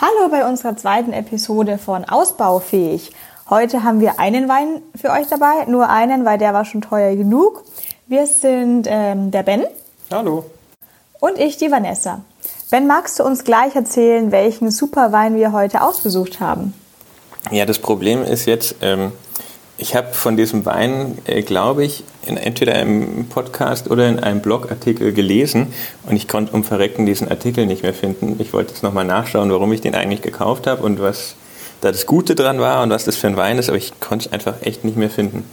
Hallo bei unserer zweiten Episode von Ausbaufähig. Heute haben wir einen Wein für euch dabei, nur einen, weil der war schon teuer genug. Wir sind ähm, der Ben. Hallo. Und ich, die Vanessa. Ben, magst du uns gleich erzählen, welchen Superwein wir heute ausgesucht haben? Ja, das Problem ist jetzt, ähm, ich habe von diesem Wein, äh, glaube ich, in entweder einem Podcast oder in einem Blogartikel gelesen und ich konnte um Verrecken diesen Artikel nicht mehr finden. Ich wollte jetzt nochmal nachschauen, warum ich den eigentlich gekauft habe und was da das Gute dran war und was das für ein Wein ist, aber ich konnte es einfach echt nicht mehr finden.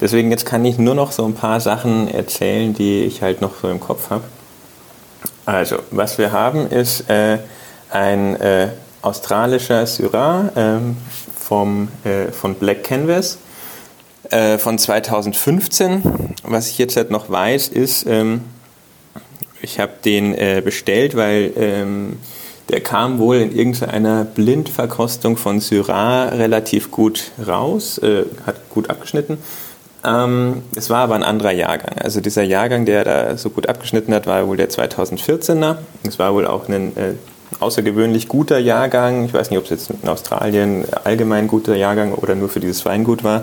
Deswegen jetzt kann ich nur noch so ein paar Sachen erzählen, die ich halt noch so im Kopf habe. Also, was wir haben, ist äh, ein äh, australischer Syrah ähm, vom, äh, von Black Canvas äh, von 2015. Was ich jetzt halt noch weiß, ist, ähm, ich habe den äh, bestellt, weil ähm, der kam wohl in irgendeiner Blindverkostung von Syrah relativ gut raus, äh, hat gut abgeschnitten. Ähm, es war aber ein anderer Jahrgang. Also dieser Jahrgang, der da so gut abgeschnitten hat, war wohl der 2014er. Es war wohl auch ein äh, außergewöhnlich guter Jahrgang. Ich weiß nicht, ob es jetzt in Australien allgemein guter Jahrgang oder nur für dieses Weingut war.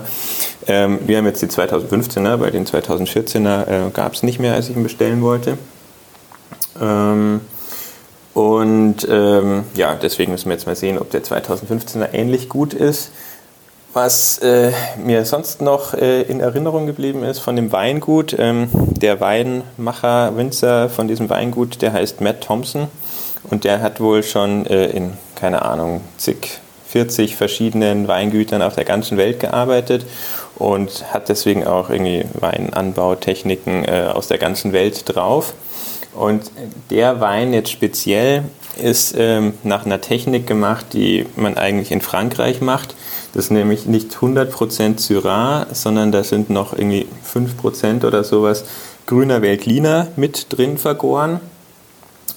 Ähm, wir haben jetzt die 2015er, bei den 2014er äh, gab es nicht mehr, als ich ihn bestellen wollte. Ähm, und ähm, ja, deswegen müssen wir jetzt mal sehen, ob der 2015er ähnlich gut ist. Was äh, mir sonst noch äh, in Erinnerung geblieben ist von dem Weingut, ähm, der Weinmacher, Winzer von diesem Weingut, der heißt Matt Thompson. Und der hat wohl schon äh, in, keine Ahnung, zig, 40 verschiedenen Weingütern auf der ganzen Welt gearbeitet und hat deswegen auch irgendwie Weinanbautechniken äh, aus der ganzen Welt drauf. Und der Wein jetzt speziell ist ähm, nach einer Technik gemacht, die man eigentlich in Frankreich macht. Das ist nämlich nicht 100% Syrah, sondern da sind noch irgendwie 5% oder sowas grüner Veltliner mit drin vergoren.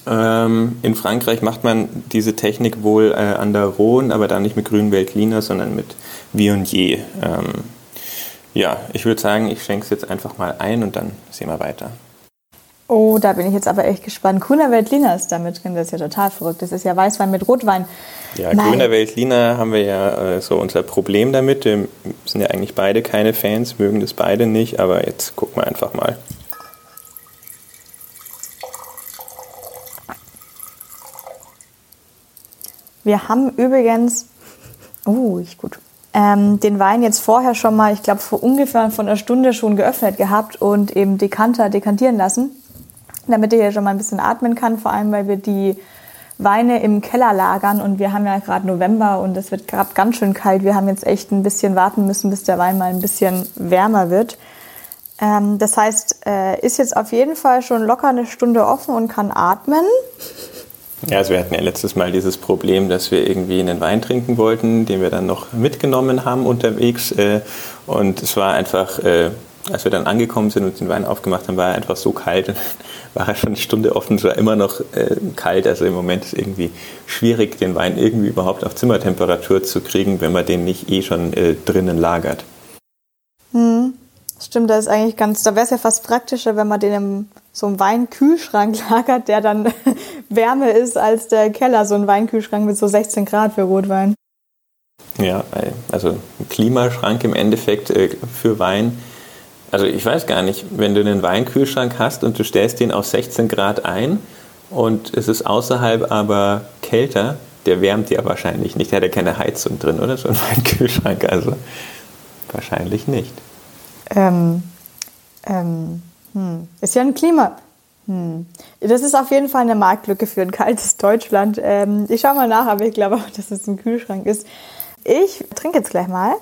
Ähm, in Frankreich macht man diese Technik wohl äh, an der Rhone, aber da nicht mit grünen Veltliner, sondern mit Viognier. Ähm, ja, ich würde sagen, ich schenke es jetzt einfach mal ein und dann sehen wir weiter. Oh, da bin ich jetzt aber echt gespannt. Grüner Veltliner ist damit drin, das ist ja total verrückt. Das ist ja Weißwein mit Rotwein. Ja, Nein. grüner Veltliner haben wir ja äh, so unser Problem damit. Wir sind ja eigentlich beide keine Fans, mögen das beide nicht, aber jetzt gucken wir einfach mal. Wir haben übrigens, oh, ich gut, ähm, den Wein jetzt vorher schon mal, ich glaube vor ungefähr von einer Stunde schon geöffnet gehabt und eben Dekanter dekantieren lassen, damit er hier schon mal ein bisschen atmen kann, vor allem weil wir die Weine im Keller lagern und wir haben ja gerade November und es wird gerade ganz schön kalt. Wir haben jetzt echt ein bisschen warten müssen, bis der Wein mal ein bisschen wärmer wird. Ähm, das heißt, äh, ist jetzt auf jeden Fall schon locker eine Stunde offen und kann atmen. Ja, also wir hatten ja letztes Mal dieses Problem, dass wir irgendwie einen Wein trinken wollten, den wir dann noch mitgenommen haben unterwegs. Äh, und es war einfach, äh, als wir dann angekommen sind und den Wein aufgemacht haben, war er einfach so kalt. war er schon eine Stunde offen, es war immer noch äh, kalt. Also im Moment ist es irgendwie schwierig, den Wein irgendwie überhaupt auf Zimmertemperatur zu kriegen, wenn man den nicht eh schon drinnen lagert. Hm. Stimmt, das ist eigentlich ganz, da wäre es ja fast praktischer, wenn man den im so einem Weinkühlschrank lagert, der dann wärmer ist als der Keller, so ein Weinkühlschrank mit so 16 Grad für Rotwein. Ja, also ein Klimaschrank im Endeffekt äh, für Wein. Also ich weiß gar nicht, wenn du einen Weinkühlschrank hast und du stellst den auf 16 Grad ein und es ist außerhalb aber kälter, der wärmt ja wahrscheinlich nicht. Der hat ja keine Heizung drin, oder? So ein Weinkühlschrank, also wahrscheinlich nicht. Ähm, ähm, hm. Ist ja ein Klima. Hm. Das ist auf jeden Fall eine Marktlücke für ein kaltes Deutschland. Ähm, ich schaue mal nach, aber ich glaube auch, dass es ein Kühlschrank ist. Ich trinke jetzt gleich mal.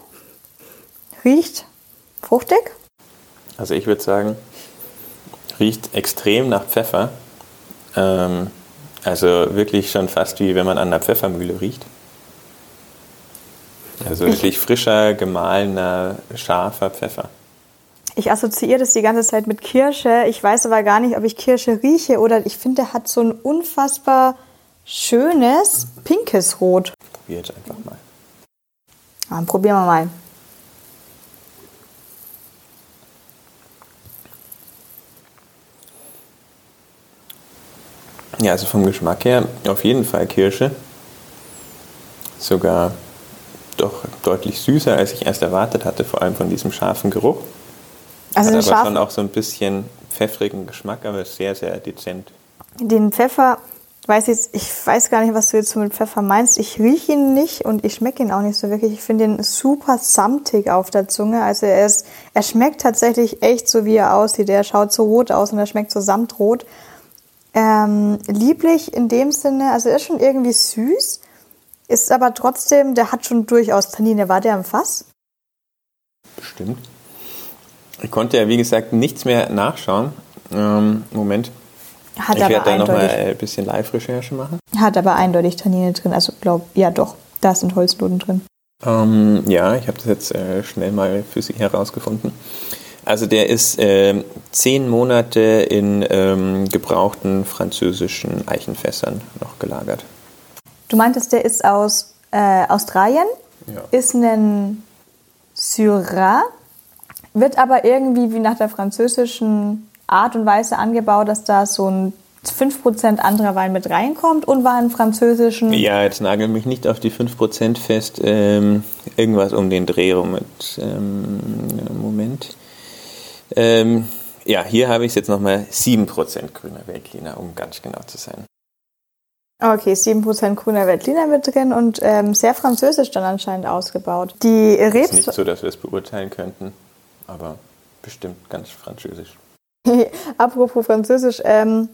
Riecht fruchtig. Also ich würde sagen, riecht extrem nach Pfeffer. Ähm, also wirklich schon fast wie wenn man an einer Pfeffermühle riecht. Also wirklich frischer, gemahlener, scharfer Pfeffer. Ich assoziiere das die ganze Zeit mit Kirsche. Ich weiß aber gar nicht, ob ich Kirsche rieche oder ich finde, der hat so ein unfassbar schönes pinkes Rot. Probier jetzt einfach mal. Dann probieren wir mal. Ja, also vom Geschmack her auf jeden Fall Kirsche. sogar doch deutlich süßer, als ich erst erwartet hatte, vor allem von diesem scharfen Geruch. Also Hat aber schon auch so ein bisschen pfeffrigen Geschmack, aber sehr, sehr dezent. Den Pfeffer, weiß jetzt, ich weiß gar nicht, was du jetzt mit Pfeffer meinst. Ich rieche ihn nicht und ich schmecke ihn auch nicht so wirklich. Ich finde ihn super samtig auf der Zunge. Also er ist, er schmeckt tatsächlich echt so, wie er aussieht. Er schaut so rot aus und er schmeckt so samtrot. Ähm, lieblich in dem Sinne, also er ist schon irgendwie süß, ist aber trotzdem, der hat schon durchaus Tannine. War der im Fass? Bestimmt. Ich konnte ja, wie gesagt, nichts mehr nachschauen. Ähm, Moment. Hat ich werde da nochmal ein bisschen Live-Recherche machen. Hat aber eindeutig Tannine drin. Also, glaube ja doch, da sind Holznoten drin. Ähm, ja, ich habe das jetzt äh, schnell mal für Sie herausgefunden. Also der ist äh, zehn Monate in ähm, gebrauchten französischen Eichenfässern noch gelagert. Du meintest, der ist aus äh, Australien, ja. ist ein Syrah, wird aber irgendwie wie nach der französischen Art und Weise angebaut, dass da so ein 5% anderer Wein mit reinkommt und war in französischen. Ja, jetzt nagel mich nicht auf die 5% fest. Ähm, irgendwas um den Dreh rum mit. Ähm, Moment. Ähm, ja, hier habe ich es jetzt nochmal 7% grüner Weltliner, um ganz genau zu sein. Okay, 7% grüner Veltliner mit drin und ähm, sehr französisch dann anscheinend ausgebaut. Die Rebs. ist nicht so, dass wir es beurteilen könnten, aber bestimmt ganz französisch. Apropos französisch, ähm,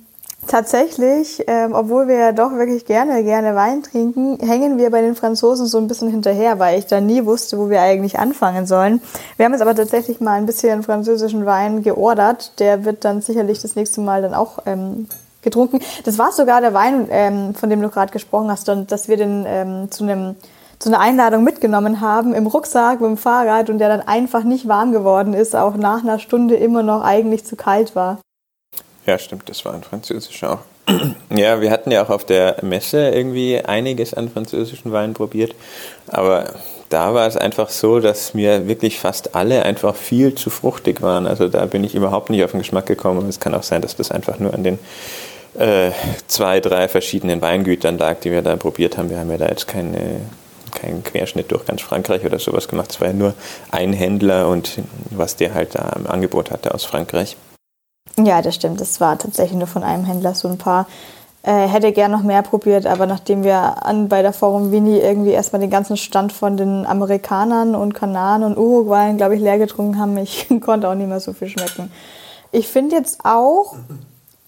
tatsächlich, ähm, obwohl wir ja doch wirklich gerne, gerne Wein trinken, hängen wir bei den Franzosen so ein bisschen hinterher, weil ich da nie wusste, wo wir eigentlich anfangen sollen. Wir haben jetzt aber tatsächlich mal ein bisschen französischen Wein geordert. Der wird dann sicherlich das nächste Mal dann auch ähm, getrunken. Das war sogar der Wein, ähm, von dem du gerade gesprochen hast, und dass wir den ähm, zu einem zu einer Einladung mitgenommen haben im Rucksack mit dem Fahrrad und der dann einfach nicht warm geworden ist, auch nach einer Stunde immer noch eigentlich zu kalt war. Ja, stimmt, das war ein französischer auch. Ja, wir hatten ja auch auf der Messe irgendwie einiges an französischen Weinen probiert, aber da war es einfach so, dass mir wirklich fast alle einfach viel zu fruchtig waren. Also da bin ich überhaupt nicht auf den Geschmack gekommen und es kann auch sein, dass das einfach nur an den äh, zwei, drei verschiedenen Weingütern lag, die wir da probiert haben. Wir haben ja da jetzt keine, keinen Querschnitt durch ganz Frankreich oder sowas gemacht. Es war ja nur ein Händler und was der halt da im Angebot hatte aus Frankreich. Ja, das stimmt. Das war tatsächlich nur von einem Händler so ein paar. Äh, hätte gern noch mehr probiert, aber nachdem wir an, bei der Forum Vini irgendwie erstmal den ganzen Stand von den Amerikanern und Kanaren und Uruguay, glaube ich, leer getrunken haben, ich konnte auch nicht mehr so viel schmecken. Ich finde jetzt auch,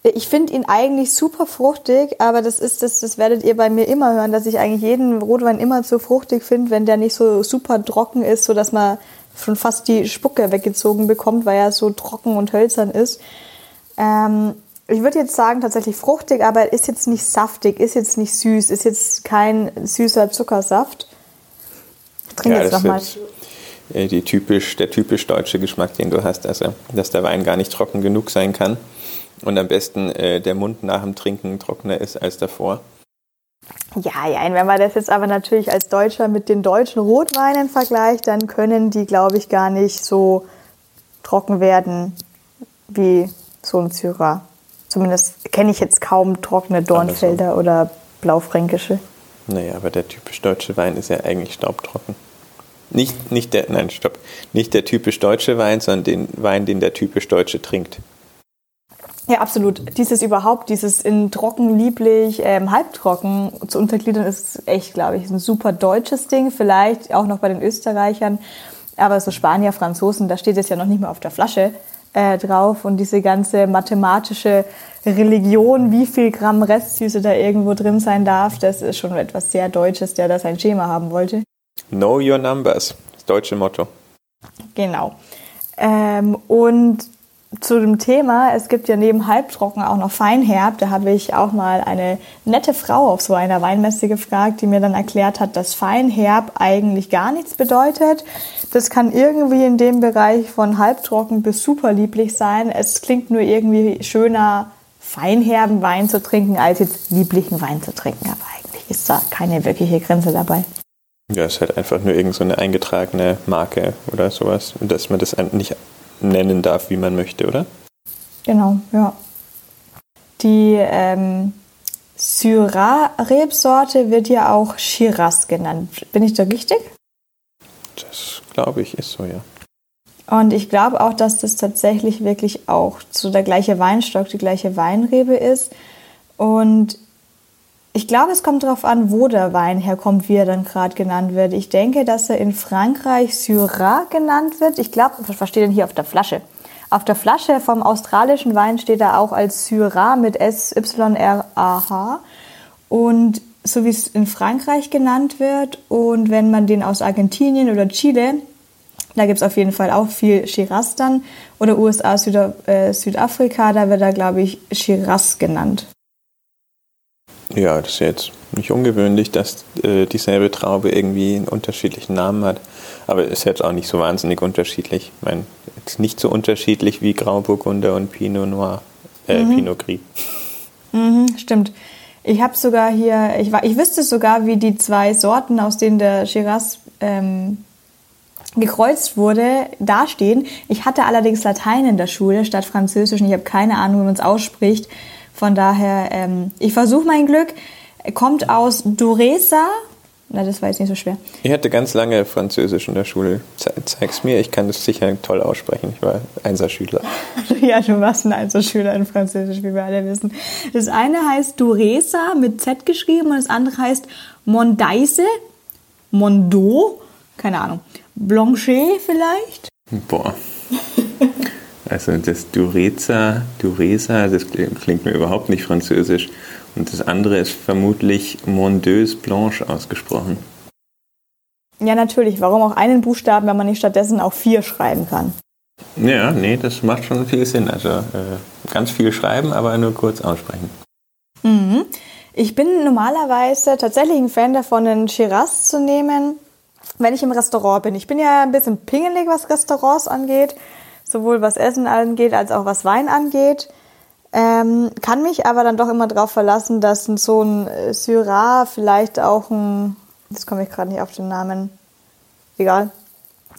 ich finde ihn eigentlich super fruchtig, aber das ist das, das werdet ihr bei mir immer hören, dass ich eigentlich jeden Rotwein immer zu fruchtig finde, wenn der nicht so super trocken ist, so dass man schon fast die Spucke weggezogen bekommt, weil er so trocken und hölzern ist. Ähm, ich würde jetzt sagen tatsächlich fruchtig, aber ist jetzt nicht saftig, ist jetzt nicht süß, ist jetzt kein süßer Zuckersaft. Ich trinke ja, jetzt nochmal. Äh, die typisch, der typisch deutsche Geschmack, den du hast, also dass der Wein gar nicht trocken genug sein kann und am besten äh, der Mund nach dem Trinken trockener ist als davor. Ja, ja, wenn man das jetzt aber natürlich als Deutscher mit den deutschen Rotweinen vergleicht, dann können die, glaube ich, gar nicht so trocken werden wie so ein Syrah. Zumindest kenne ich jetzt kaum trockene Dornfelder so. oder blaufränkische. Naja, aber der typisch deutsche Wein ist ja eigentlich staubtrocken. Nicht, nicht der, nein, stopp. Nicht der typisch deutsche Wein, sondern den Wein, den der typisch Deutsche trinkt. Ja, absolut. Dieses überhaupt, dieses in trocken, lieblich, ähm, halbtrocken zu untergliedern, ist echt, glaube ich, ein super deutsches Ding. Vielleicht auch noch bei den Österreichern. Aber so Spanier, Franzosen, da steht es ja noch nicht mal auf der Flasche äh, drauf. Und diese ganze mathematische Religion, wie viel Gramm Restsüße da irgendwo drin sein darf, das ist schon etwas sehr Deutsches, der da sein Schema haben wollte. Know your numbers, das deutsche Motto. Genau. Ähm, und zu dem Thema, es gibt ja neben Halbtrocken auch noch Feinherb. Da habe ich auch mal eine nette Frau auf so einer Weinmesse gefragt, die mir dann erklärt hat, dass Feinherb eigentlich gar nichts bedeutet. Das kann irgendwie in dem Bereich von halbtrocken bis super lieblich sein. Es klingt nur irgendwie schöner, feinherben Wein zu trinken, als jetzt lieblichen Wein zu trinken. Aber eigentlich ist da keine wirkliche Grenze dabei. Ja, es ist halt einfach nur irgendeine so eingetragene Marke oder sowas, dass man das nicht nennen darf, wie man möchte, oder? Genau, ja. Die ähm, Syrah-Rebsorte wird ja auch Shiraz genannt. Bin ich da richtig? Das glaube ich ist so, ja. Und ich glaube auch, dass das tatsächlich wirklich auch so der gleiche Weinstock, die gleiche Weinrebe ist. Und ich glaube, es kommt darauf an, wo der Wein herkommt, wie er dann gerade genannt wird. Ich denke, dass er in Frankreich Syrah genannt wird. Ich glaube, was steht denn hier auf der Flasche? Auf der Flasche vom australischen Wein steht er auch als Syrah mit S-Y-R-A-H. Und so wie es in Frankreich genannt wird. Und wenn man den aus Argentinien oder Chile, da gibt es auf jeden Fall auch viel Shiraz dann. Oder USA, Süda, äh, Südafrika, da wird er, glaube ich, Shiraz genannt. Ja, das ist jetzt nicht ungewöhnlich, dass äh, dieselbe Traube irgendwie einen unterschiedlichen Namen hat. Aber ist jetzt auch nicht so wahnsinnig unterschiedlich. Ich meine, jetzt nicht so unterschiedlich wie Grauburgunder und Pinot Noir, äh, mhm. Pinot Gris. Mhm, stimmt. Ich habe sogar hier, ich, war, ich wüsste sogar, wie die zwei Sorten, aus denen der Shiraz ähm, gekreuzt wurde, dastehen. Ich hatte allerdings Latein in der Schule statt Französisch und ich habe keine Ahnung, wie man es ausspricht. Von daher, ähm, ich versuche mein Glück. Kommt aus Duresa. Na, das war jetzt nicht so schwer. Ich hatte ganz lange Französisch in der Schule. Ze zeig's mir, ich kann das sicher toll aussprechen. Ich war Einserschüler. ja, du warst ein Einserschüler in Französisch, wie wir alle wissen. Das eine heißt Duresa mit Z geschrieben und das andere heißt Mondaise, Mondo, keine Ahnung. Blanchet vielleicht? Boah. Also das Dureza, Dureza, das klingt mir überhaupt nicht französisch. Und das andere ist vermutlich Mondeuse Blanche ausgesprochen. Ja, natürlich. Warum auch einen Buchstaben, wenn man nicht stattdessen auch vier schreiben kann? Ja, nee, das macht schon viel Sinn. Also äh, ganz viel schreiben, aber nur kurz aussprechen. Mhm. Ich bin normalerweise tatsächlich ein Fan davon, einen Shiraz zu nehmen, wenn ich im Restaurant bin. Ich bin ja ein bisschen pingelig, was Restaurants angeht sowohl was Essen angeht als auch was Wein angeht. Ähm, kann mich aber dann doch immer darauf verlassen, dass so ein äh, Syrah vielleicht auch ein, jetzt komme ich gerade nicht auf den Namen, egal,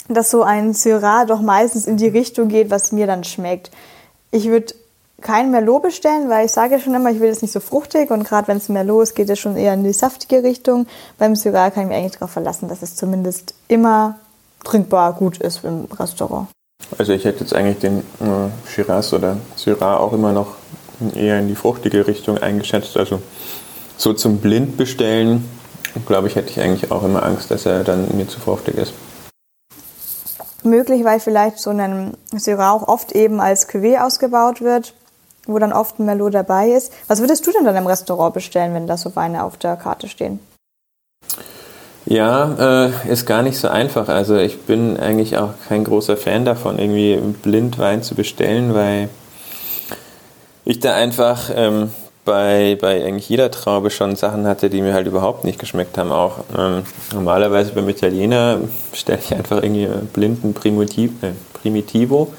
dass so ein Syrah doch meistens in die Richtung geht, was mir dann schmeckt. Ich würde kein Merlot bestellen, weil ich sage ja schon immer, ich will es nicht so fruchtig und gerade wenn es Merlot ist, geht es schon eher in die saftige Richtung. Beim Syrah kann ich mich eigentlich darauf verlassen, dass es zumindest immer trinkbar gut ist im Restaurant. Also ich hätte jetzt eigentlich den äh, Shiraz oder Syrah auch immer noch eher in die fruchtige Richtung eingeschätzt. Also so zum Blindbestellen, glaube ich, hätte ich eigentlich auch immer Angst, dass er dann mir zu fruchtig ist. Möglich, weil vielleicht so ein Syrah auch oft eben als Cuvée ausgebaut wird, wo dann oft ein Merlot dabei ist. Was würdest du denn dann im Restaurant bestellen, wenn da so Weine auf der Karte stehen? Ja, äh, ist gar nicht so einfach. Also ich bin eigentlich auch kein großer Fan davon, irgendwie blind Wein zu bestellen, weil ich da einfach ähm, bei, bei eigentlich jeder Traube schon Sachen hatte, die mir halt überhaupt nicht geschmeckt haben. Auch ähm, normalerweise beim Italiener bestelle ich einfach irgendwie blinden Primitiv, äh, Primitivo.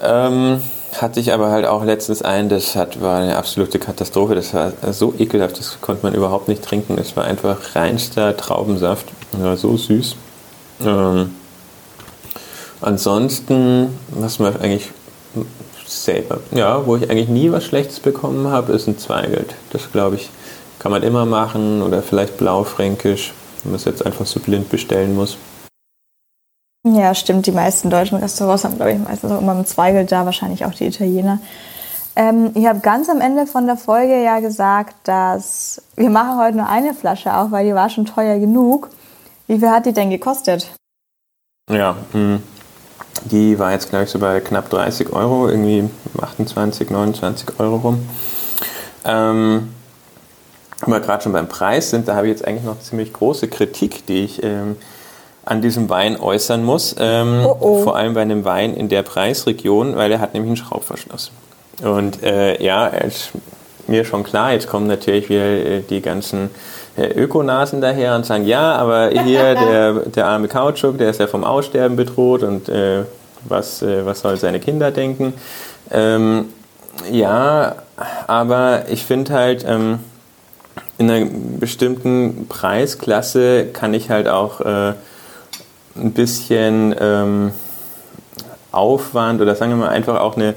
Ähm, hatte ich aber halt auch letztens ein, das hat, war eine absolute Katastrophe. Das war so ekelhaft, das konnte man überhaupt nicht trinken. Es war einfach reinster Traubensaft. War so süß. Ähm, ansonsten, was man eigentlich selber, ja, wo ich eigentlich nie was Schlechtes bekommen habe, ist ein Zweigelt. Das glaube ich, kann man immer machen oder vielleicht Blaufränkisch, wenn man es jetzt einfach so blind bestellen muss. Ja, stimmt. Die meisten deutschen Restaurants haben, glaube ich, meistens auch immer einen Zweigel da, wahrscheinlich auch die Italiener. Ähm, ich habe ganz am Ende von der Folge ja gesagt, dass wir machen heute nur eine Flasche auf, weil die war schon teuer genug. Wie viel hat die denn gekostet? Ja, mh. Hm, die war jetzt, glaube ich, so bei knapp 30 Euro, irgendwie 28, 29 Euro rum. Ähm, wenn wir gerade schon beim Preis sind, da habe ich jetzt eigentlich noch ziemlich große Kritik, die ich ähm, an diesem Wein äußern muss. Ähm, oh oh. Vor allem bei einem Wein in der Preisregion, weil er hat nämlich einen Schraubverschluss. Und äh, ja, ist mir schon klar, jetzt kommen natürlich wieder äh, die ganzen äh, Ökonasen daher und sagen, ja, aber hier der, der arme Kautschuk, der ist ja vom Aussterben bedroht und äh, was, äh, was soll seine Kinder denken? Ähm, ja, aber ich finde halt, ähm, in einer bestimmten Preisklasse kann ich halt auch äh, ein bisschen ähm, Aufwand oder sagen wir mal einfach auch eine,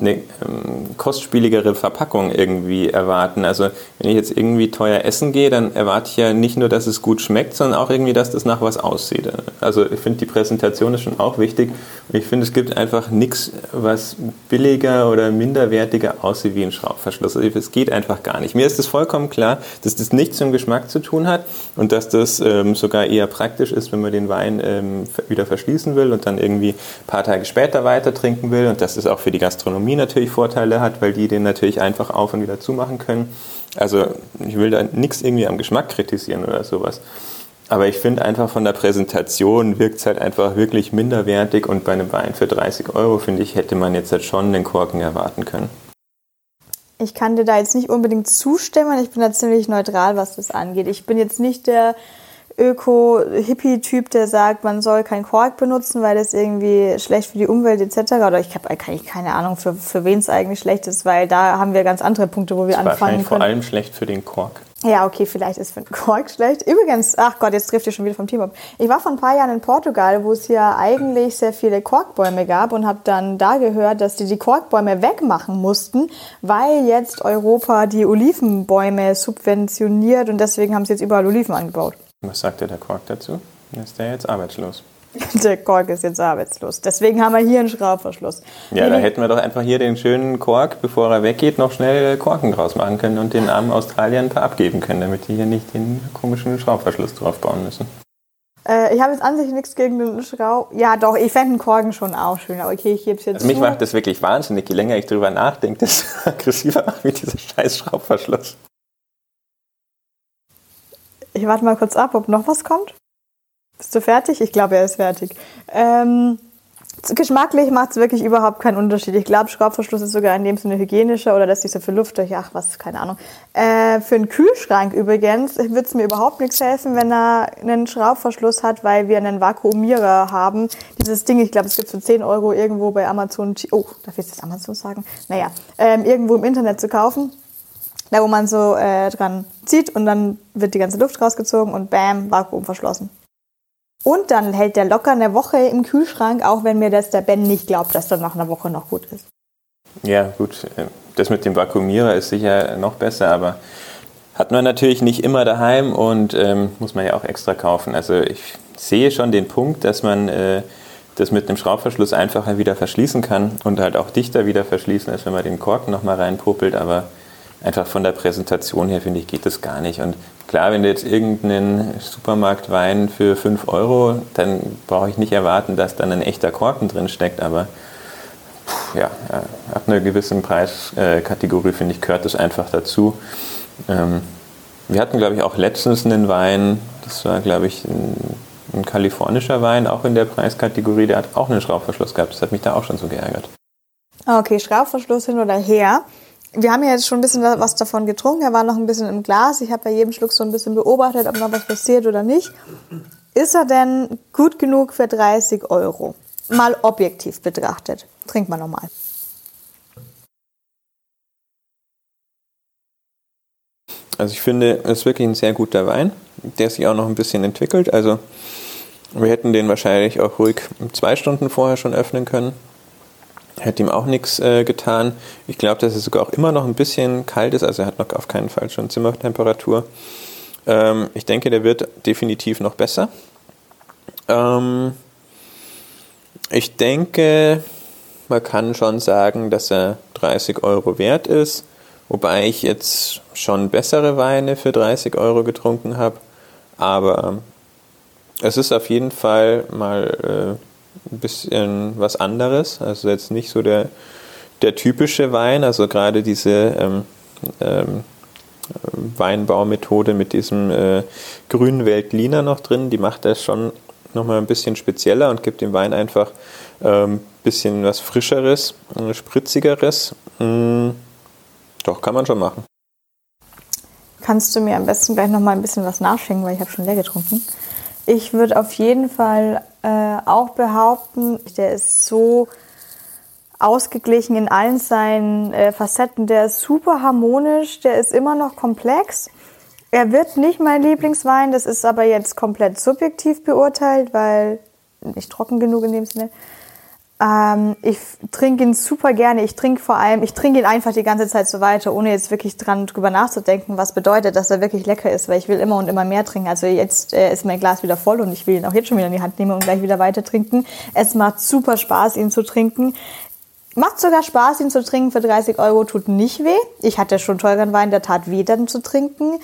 eine ähm, kostspieligere Verpackung irgendwie erwarten. Also wenn ich jetzt irgendwie teuer essen gehe, dann erwarte ich ja nicht nur, dass es gut schmeckt, sondern auch irgendwie, dass das nach was aussieht. Also ich finde, die Präsentation ist schon auch wichtig. Und ich finde, es gibt einfach nichts, was billiger oder minderwertiger aussieht wie ein Schraubverschluss. Also es geht einfach gar nicht. Mir ist es vollkommen klar, dass das nichts dem Geschmack zu tun hat und dass das ähm, sogar eher praktisch ist, wenn man den Wein ähm, wieder verschließen will und dann irgendwie ein paar Tage später weiter trinken will und dass es auch für die Gastronomie natürlich Vorteile hat, weil die den natürlich einfach auf und wieder zumachen können. Also ich will da nichts irgendwie am Geschmack kritisieren oder sowas. Aber ich finde einfach von der Präsentation wirkt es halt einfach wirklich minderwertig und bei einem Wein für 30 Euro, finde ich, hätte man jetzt halt schon den Korken erwarten können. Ich kann dir da jetzt nicht unbedingt zustimmen. Ich bin da ziemlich neutral, was das angeht. Ich bin jetzt nicht der Öko-Hippie-Typ, der sagt, man soll kein Kork benutzen, weil das irgendwie schlecht für die Umwelt etc. Oder ich habe eigentlich keine Ahnung, für, für wen es eigentlich schlecht ist, weil da haben wir ganz andere Punkte, wo wir anfangen wahrscheinlich können. vor allem schlecht für den Kork. Ja, okay, vielleicht ist für den Kork schlecht. Übrigens, ach Gott, jetzt trifft ihr schon wieder vom Team ab. Ich war vor ein paar Jahren in Portugal, wo es ja eigentlich sehr viele Korkbäume gab und habe dann da gehört, dass die die Korkbäume wegmachen mussten, weil jetzt Europa die Olivenbäume subventioniert und deswegen haben sie jetzt überall Oliven angebaut. Was sagt der Kork dazu? Ist der jetzt arbeitslos? Der Kork ist jetzt arbeitslos. Deswegen haben wir hier einen Schraubverschluss. Ja, da hätten wir doch einfach hier den schönen Kork, bevor er weggeht, noch schnell Korken draus machen können und den armen Australiern ein paar abgeben können, damit die hier nicht den komischen Schraubverschluss drauf bauen müssen. Äh, ich habe jetzt an sich nichts gegen den Schraub. Ja, doch, ich fände einen Korken schon auch schön. Aber okay, ich gebe es jetzt. Also mich zu. macht das wirklich wahnsinnig. Je länger ich drüber nachdenke, desto aggressiver macht mich dieser scheiß Schraubverschluss. Ich warte mal kurz ab, ob noch was kommt. Bist du fertig? Ich glaube, er ist fertig. Ähm, geschmacklich macht es wirklich überhaupt keinen Unterschied. Ich glaube, Schraubverschluss ist sogar in dem Sinne hygienischer oder lässt sich so für Luft durch, ach was, keine Ahnung. Äh, für einen Kühlschrank übrigens würde es mir überhaupt nichts helfen, wenn er einen Schraubverschluss hat, weil wir einen Vakuumierer haben. Dieses Ding, ich glaube, es gibt für 10 Euro irgendwo bei Amazon, oh, darf ich jetzt Amazon sagen? Naja, ähm, irgendwo im Internet zu kaufen da wo man so äh, dran zieht und dann wird die ganze Luft rausgezogen und bam, Vakuum verschlossen. Und dann hält der locker eine Woche im Kühlschrank, auch wenn mir das der Ben nicht glaubt, dass dann nach einer Woche noch gut ist. Ja, gut. Das mit dem Vakuumierer ist sicher noch besser, aber hat man natürlich nicht immer daheim und ähm, muss man ja auch extra kaufen. Also ich sehe schon den Punkt, dass man äh, das mit einem Schraubverschluss einfacher wieder verschließen kann und halt auch dichter wieder verschließen, als wenn man den Korken nochmal reinpuppelt, aber einfach von der Präsentation her, finde ich, geht das gar nicht. Und klar, wenn du jetzt irgendeinen Supermarktwein für 5 Euro, dann brauche ich nicht erwarten, dass dann ein echter Korken drin steckt, aber ja, ab einer gewissen Preiskategorie, finde ich, gehört das einfach dazu. Ähm, wir hatten, glaube ich, auch letztens einen Wein, das war, glaube ich, ein, ein kalifornischer Wein, auch in der Preiskategorie, der hat auch einen Schraubverschluss gehabt. Das hat mich da auch schon so geärgert. Okay, Schraubverschluss hin oder her wir haben ja jetzt schon ein bisschen was davon getrunken. Er war noch ein bisschen im Glas. Ich habe bei jedem Schluck so ein bisschen beobachtet, ob noch was passiert oder nicht. Ist er denn gut genug für 30 Euro? Mal objektiv betrachtet. Trink mal nochmal. Also ich finde, es ist wirklich ein sehr guter Wein, der sich auch noch ein bisschen entwickelt. Also wir hätten den wahrscheinlich auch ruhig zwei Stunden vorher schon öffnen können. Hat ihm auch nichts äh, getan. Ich glaube, dass es sogar auch immer noch ein bisschen kalt ist. Also er hat noch auf keinen Fall schon Zimmertemperatur. Ähm, ich denke, der wird definitiv noch besser. Ähm, ich denke, man kann schon sagen, dass er 30 Euro wert ist. Wobei ich jetzt schon bessere Weine für 30 Euro getrunken habe. Aber es ist auf jeden Fall mal äh, ein bisschen was anderes. Also jetzt nicht so der, der typische Wein, also gerade diese ähm, ähm, Weinbaumethode mit diesem äh, grünen Veltliner noch drin, die macht das schon nochmal ein bisschen spezieller und gibt dem Wein einfach ein ähm, bisschen was Frischeres, äh, Spritzigeres. Mm, doch, kann man schon machen. Kannst du mir am besten gleich nochmal ein bisschen was nachschenken, weil ich habe schon leer getrunken. Ich würde auf jeden Fall äh, auch behaupten, der ist so ausgeglichen in allen seinen äh, Facetten. Der ist super harmonisch, der ist immer noch komplex. Er wird nicht mein Lieblingswein, das ist aber jetzt komplett subjektiv beurteilt, weil nicht trocken genug in dem Sinne. Ähm, ich trinke ihn super gerne. Ich trinke vor allem, ich trinke ihn einfach die ganze Zeit so weiter, ohne jetzt wirklich dran drüber nachzudenken, was bedeutet, dass er wirklich lecker ist, weil ich will immer und immer mehr trinken. Also jetzt äh, ist mein Glas wieder voll und ich will ihn auch jetzt schon wieder in die Hand nehmen und gleich wieder weiter trinken. Es macht super Spaß, ihn zu trinken. Macht sogar Spaß, ihn zu trinken für 30 Euro, tut nicht weh. Ich hatte schon teuren Wein, der tat weh, dann zu trinken.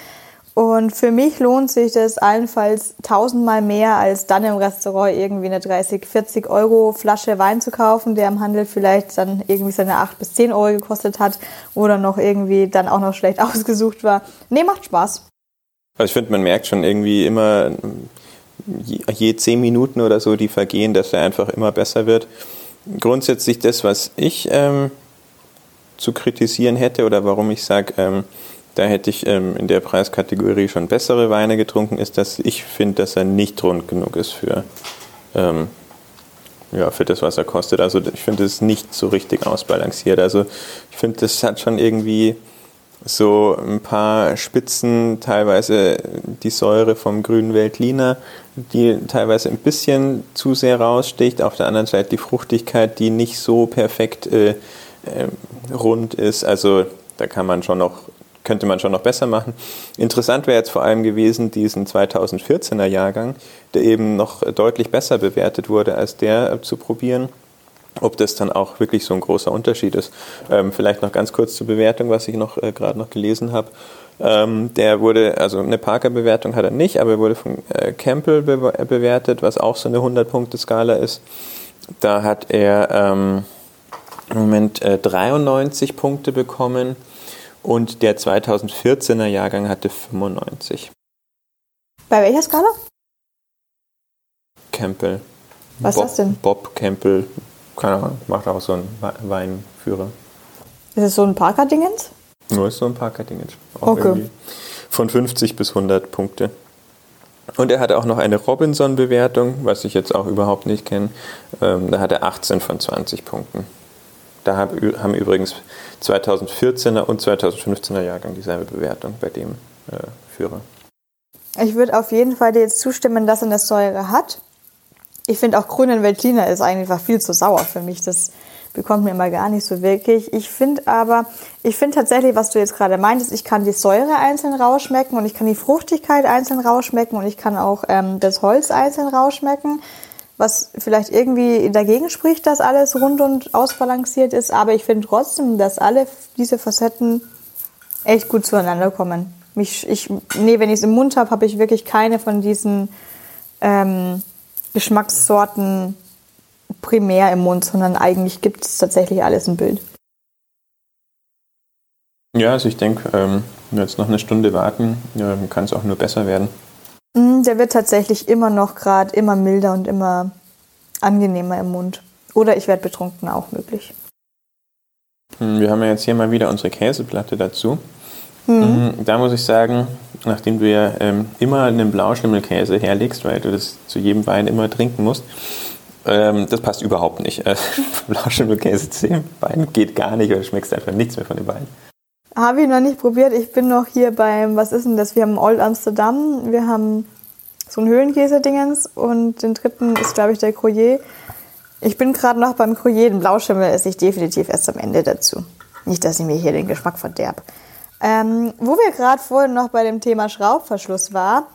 Und für mich lohnt sich das allenfalls tausendmal mehr, als dann im Restaurant irgendwie eine 30, 40 Euro Flasche Wein zu kaufen, der im Handel vielleicht dann irgendwie seine 8 bis 10 Euro gekostet hat oder noch irgendwie dann auch noch schlecht ausgesucht war. Nee, macht Spaß. Also ich finde, man merkt schon irgendwie immer je 10 Minuten oder so, die vergehen, dass er einfach immer besser wird. Grundsätzlich das, was ich ähm, zu kritisieren hätte oder warum ich sage, ähm, da hätte ich ähm, in der Preiskategorie schon bessere Weine getrunken, ist, dass ich finde, dass er nicht rund genug ist für, ähm, ja, für das, was er kostet. Also ich finde es nicht so richtig ausbalanciert. Also ich finde, das hat schon irgendwie so ein paar Spitzen, teilweise die Säure vom grünen Veltliner, die teilweise ein bisschen zu sehr raussticht. Auf der anderen Seite die Fruchtigkeit, die nicht so perfekt äh, äh, rund ist. Also da kann man schon noch könnte man schon noch besser machen. Interessant wäre jetzt vor allem gewesen, diesen 2014er Jahrgang, der eben noch deutlich besser bewertet wurde als der zu probieren. Ob das dann auch wirklich so ein großer Unterschied ist. Ähm, vielleicht noch ganz kurz zur Bewertung, was ich noch äh, gerade noch gelesen habe. Ähm, der wurde, also eine Parker-Bewertung hat er nicht, aber er wurde von äh, Campbell be bewertet, was auch so eine 100-Punkte-Skala ist. Da hat er ähm, im Moment äh, 93 Punkte bekommen und der 2014er Jahrgang hatte 95. Bei welcher Skala? Campbell. Was Bob, ist das denn? Bob Campbell, keine Ahnung, macht auch so einen Weinführer. Ist es so ein Parker-Dingens? Nur ist so ein Parker-Dingens. Okay. Von 50 bis 100 Punkte. Und er hatte auch noch eine Robinson-Bewertung, was ich jetzt auch überhaupt nicht kenne. Ähm, da hat er 18 von 20 Punkten. Da haben übrigens 2014er und 2015er Jahrgang dieselbe Bewertung bei dem äh, Führer. Ich würde auf jeden Fall dir jetzt zustimmen, dass er eine Säure hat. Ich finde auch grünen Veltliner ist einfach viel zu sauer für mich. Das bekommt mir immer gar nicht so wirklich. Ich finde aber, ich finde tatsächlich, was du jetzt gerade meintest, ich kann die Säure einzeln rausschmecken und ich kann die Fruchtigkeit einzeln rausschmecken und ich kann auch ähm, das Holz einzeln rausschmecken was vielleicht irgendwie dagegen spricht, dass alles rund und ausbalanciert ist. Aber ich finde trotzdem, dass alle diese Facetten echt gut zueinander kommen. Mich, ich, nee, wenn ich es im Mund habe, habe ich wirklich keine von diesen ähm, Geschmackssorten primär im Mund, sondern eigentlich gibt es tatsächlich alles im Bild. Ja, also ich denke, ähm, wenn wir jetzt noch eine Stunde warten, ähm, kann es auch nur besser werden. Mm, der wird tatsächlich immer noch gerade immer milder und immer angenehmer im Mund. Oder ich werde betrunken, auch möglich. Hm, wir haben ja jetzt hier mal wieder unsere Käseplatte dazu. Mhm. Da muss ich sagen, nachdem du ja ähm, immer einen Blauschimmelkäse herlegst, weil du das zu jedem Wein immer trinken musst, ähm, das passt überhaupt nicht. Blauschimmelkäse zu dem Wein geht gar nicht, weil du schmeckst einfach nichts mehr von dem Wein. Habe ich noch nicht probiert. Ich bin noch hier beim, was ist denn das? Wir haben Old Amsterdam, wir haben so ein Höhlenkäse-Dingens und den dritten ist, glaube ich, der Gruyère. Ich bin gerade noch beim Gruyère. Den Blauschimmel esse ich definitiv erst am Ende dazu. Nicht, dass ich mir hier den Geschmack verderb. Ähm, wo wir gerade vorhin noch bei dem Thema Schraubverschluss war,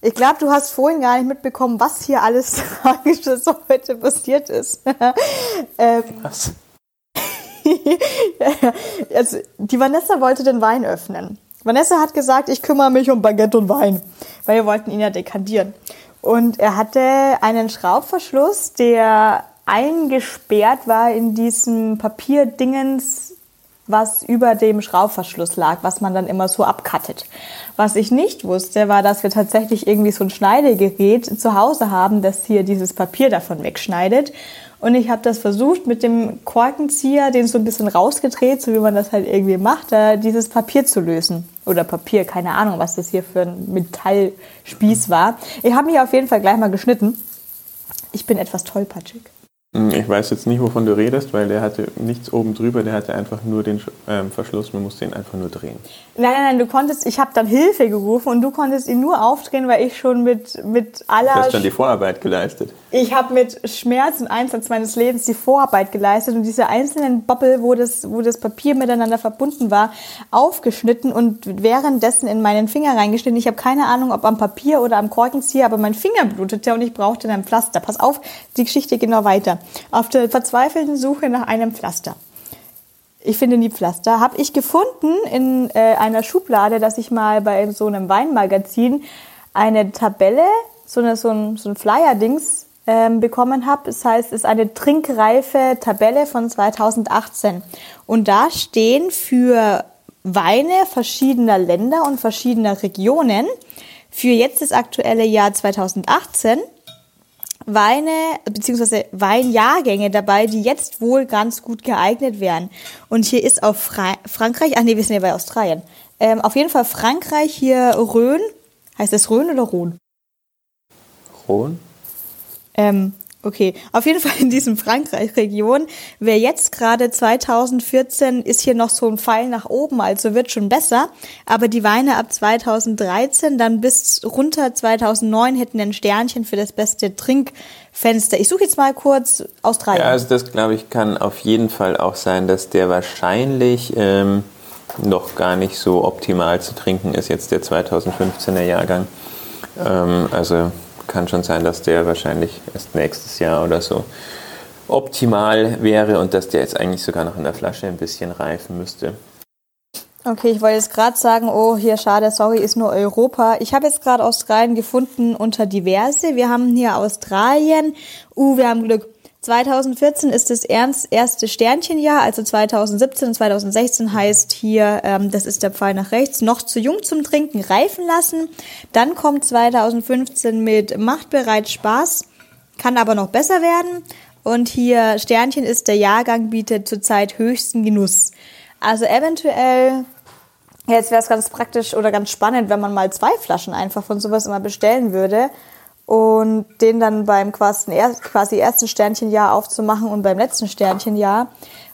ich glaube, du hast vorhin gar nicht mitbekommen, was hier alles Tragisches heute passiert ist. ähm, was? also, die Vanessa wollte den Wein öffnen. Vanessa hat gesagt, ich kümmere mich um Baguette und Wein, weil wir wollten ihn ja dekantieren. Und er hatte einen Schraubverschluss, der eingesperrt war in diesem Papierdingens, was über dem Schraubverschluss lag, was man dann immer so abkattet. Was ich nicht wusste, war, dass wir tatsächlich irgendwie so ein Schneidegerät zu Hause haben, das hier dieses Papier davon wegschneidet. Und ich habe das versucht mit dem Korkenzieher, den so ein bisschen rausgedreht, so wie man das halt irgendwie macht, da dieses Papier zu lösen. Oder Papier, keine Ahnung, was das hier für ein Metallspieß war. Ich habe mich auf jeden Fall gleich mal geschnitten. Ich bin etwas tollpatschig. Hm, ich weiß jetzt nicht, wovon du redest, weil der hatte nichts oben drüber, der hatte einfach nur den ähm, Verschluss, man musste ihn einfach nur drehen. Nein, nein, nein, du konntest, ich habe dann Hilfe gerufen und du konntest ihn nur aufdrehen, weil ich schon mit, mit aller... Du hast dann die Vorarbeit geleistet. Ich habe mit Schmerz und Einsatz meines Lebens die Vorarbeit geleistet und diese einzelnen Bubble, wo das, wo das Papier miteinander verbunden war, aufgeschnitten und währenddessen in meinen Finger reingeschnitten. Ich habe keine Ahnung, ob am Papier oder am Korkenzieher, aber mein Finger blutete und ich brauchte ein Pflaster. Pass auf, die Geschichte geht noch weiter auf der verzweifelten Suche nach einem Pflaster. Ich finde nie Pflaster. Habe ich gefunden in äh, einer Schublade, dass ich mal bei so einem Weinmagazin eine Tabelle, so, eine, so ein, so ein Flyer-Dings ähm, bekommen habe. Das heißt, es ist eine trinkreife Tabelle von 2018. Und da stehen für Weine verschiedener Länder und verschiedener Regionen für jetzt das aktuelle Jahr 2018 Weine bzw. Weinjahrgänge dabei, die jetzt wohl ganz gut geeignet wären. Und hier ist auf Fra Frankreich, ach nee, wir sind ja bei Australien. Ähm, auf jeden Fall Frankreich hier Rhön. Heißt das Rhön oder Rhön? Rhön? Ähm, Okay, auf jeden Fall in diesem Frankreich-Region. Wer jetzt gerade 2014 ist hier noch so ein Pfeil nach oben, also wird schon besser. Aber die Weine ab 2013, dann bis runter 2009 hätten ein Sternchen für das beste Trinkfenster. Ich suche jetzt mal kurz Australien. Ja, also das glaube ich kann auf jeden Fall auch sein, dass der wahrscheinlich ähm, noch gar nicht so optimal zu trinken ist, jetzt der 2015er Jahrgang. Ähm, also kann schon sein, dass der wahrscheinlich erst nächstes Jahr oder so optimal wäre und dass der jetzt eigentlich sogar noch in der Flasche ein bisschen reifen müsste. Okay, ich wollte jetzt gerade sagen, oh, hier schade, sorry, ist nur Europa. Ich habe jetzt gerade Australien gefunden unter diverse. Wir haben hier Australien. Uh, wir haben Glück. 2014 ist das erste Sternchenjahr, also 2017 und 2016 heißt hier, ähm, das ist der Pfeil nach rechts, noch zu jung zum Trinken reifen lassen. Dann kommt 2015 mit Macht bereits Spaß, kann aber noch besser werden. Und hier Sternchen ist der Jahrgang, bietet zurzeit höchsten Genuss. Also eventuell, jetzt wäre es ganz praktisch oder ganz spannend, wenn man mal zwei Flaschen einfach von sowas immer bestellen würde und den dann beim quasi, ersten Sternchenjahr aufzumachen und beim letzten Sternchenjahr.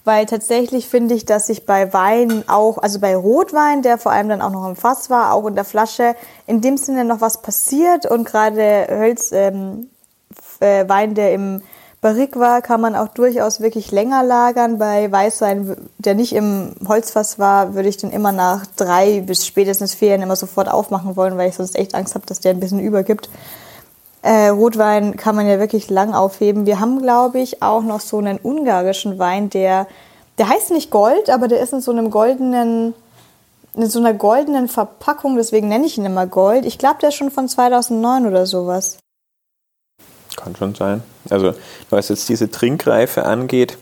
Weil tatsächlich finde ich, dass sich bei Wein auch, also bei Rotwein, der vor allem dann auch noch im Fass war, auch in der Flasche, in dem Sinne noch was passiert und gerade Hölz, ähm, äh, Wein, der im Barrique war, kann man auch durchaus wirklich länger lagern. Bei Weißwein, der nicht im Holzfass war, würde ich den immer nach drei bis spätestens vier Jahren immer sofort aufmachen wollen, weil ich sonst echt Angst habe, dass der ein bisschen übergibt. Äh, Rotwein kann man ja wirklich lang aufheben. Wir haben, glaube ich, auch noch so einen ungarischen Wein, der, der heißt nicht Gold, aber der ist in so einem goldenen, in so einer goldenen Verpackung, deswegen nenne ich ihn immer Gold. Ich glaube, der ist schon von 2009 oder sowas. Kann schon sein. Also, was jetzt diese Trinkreife angeht,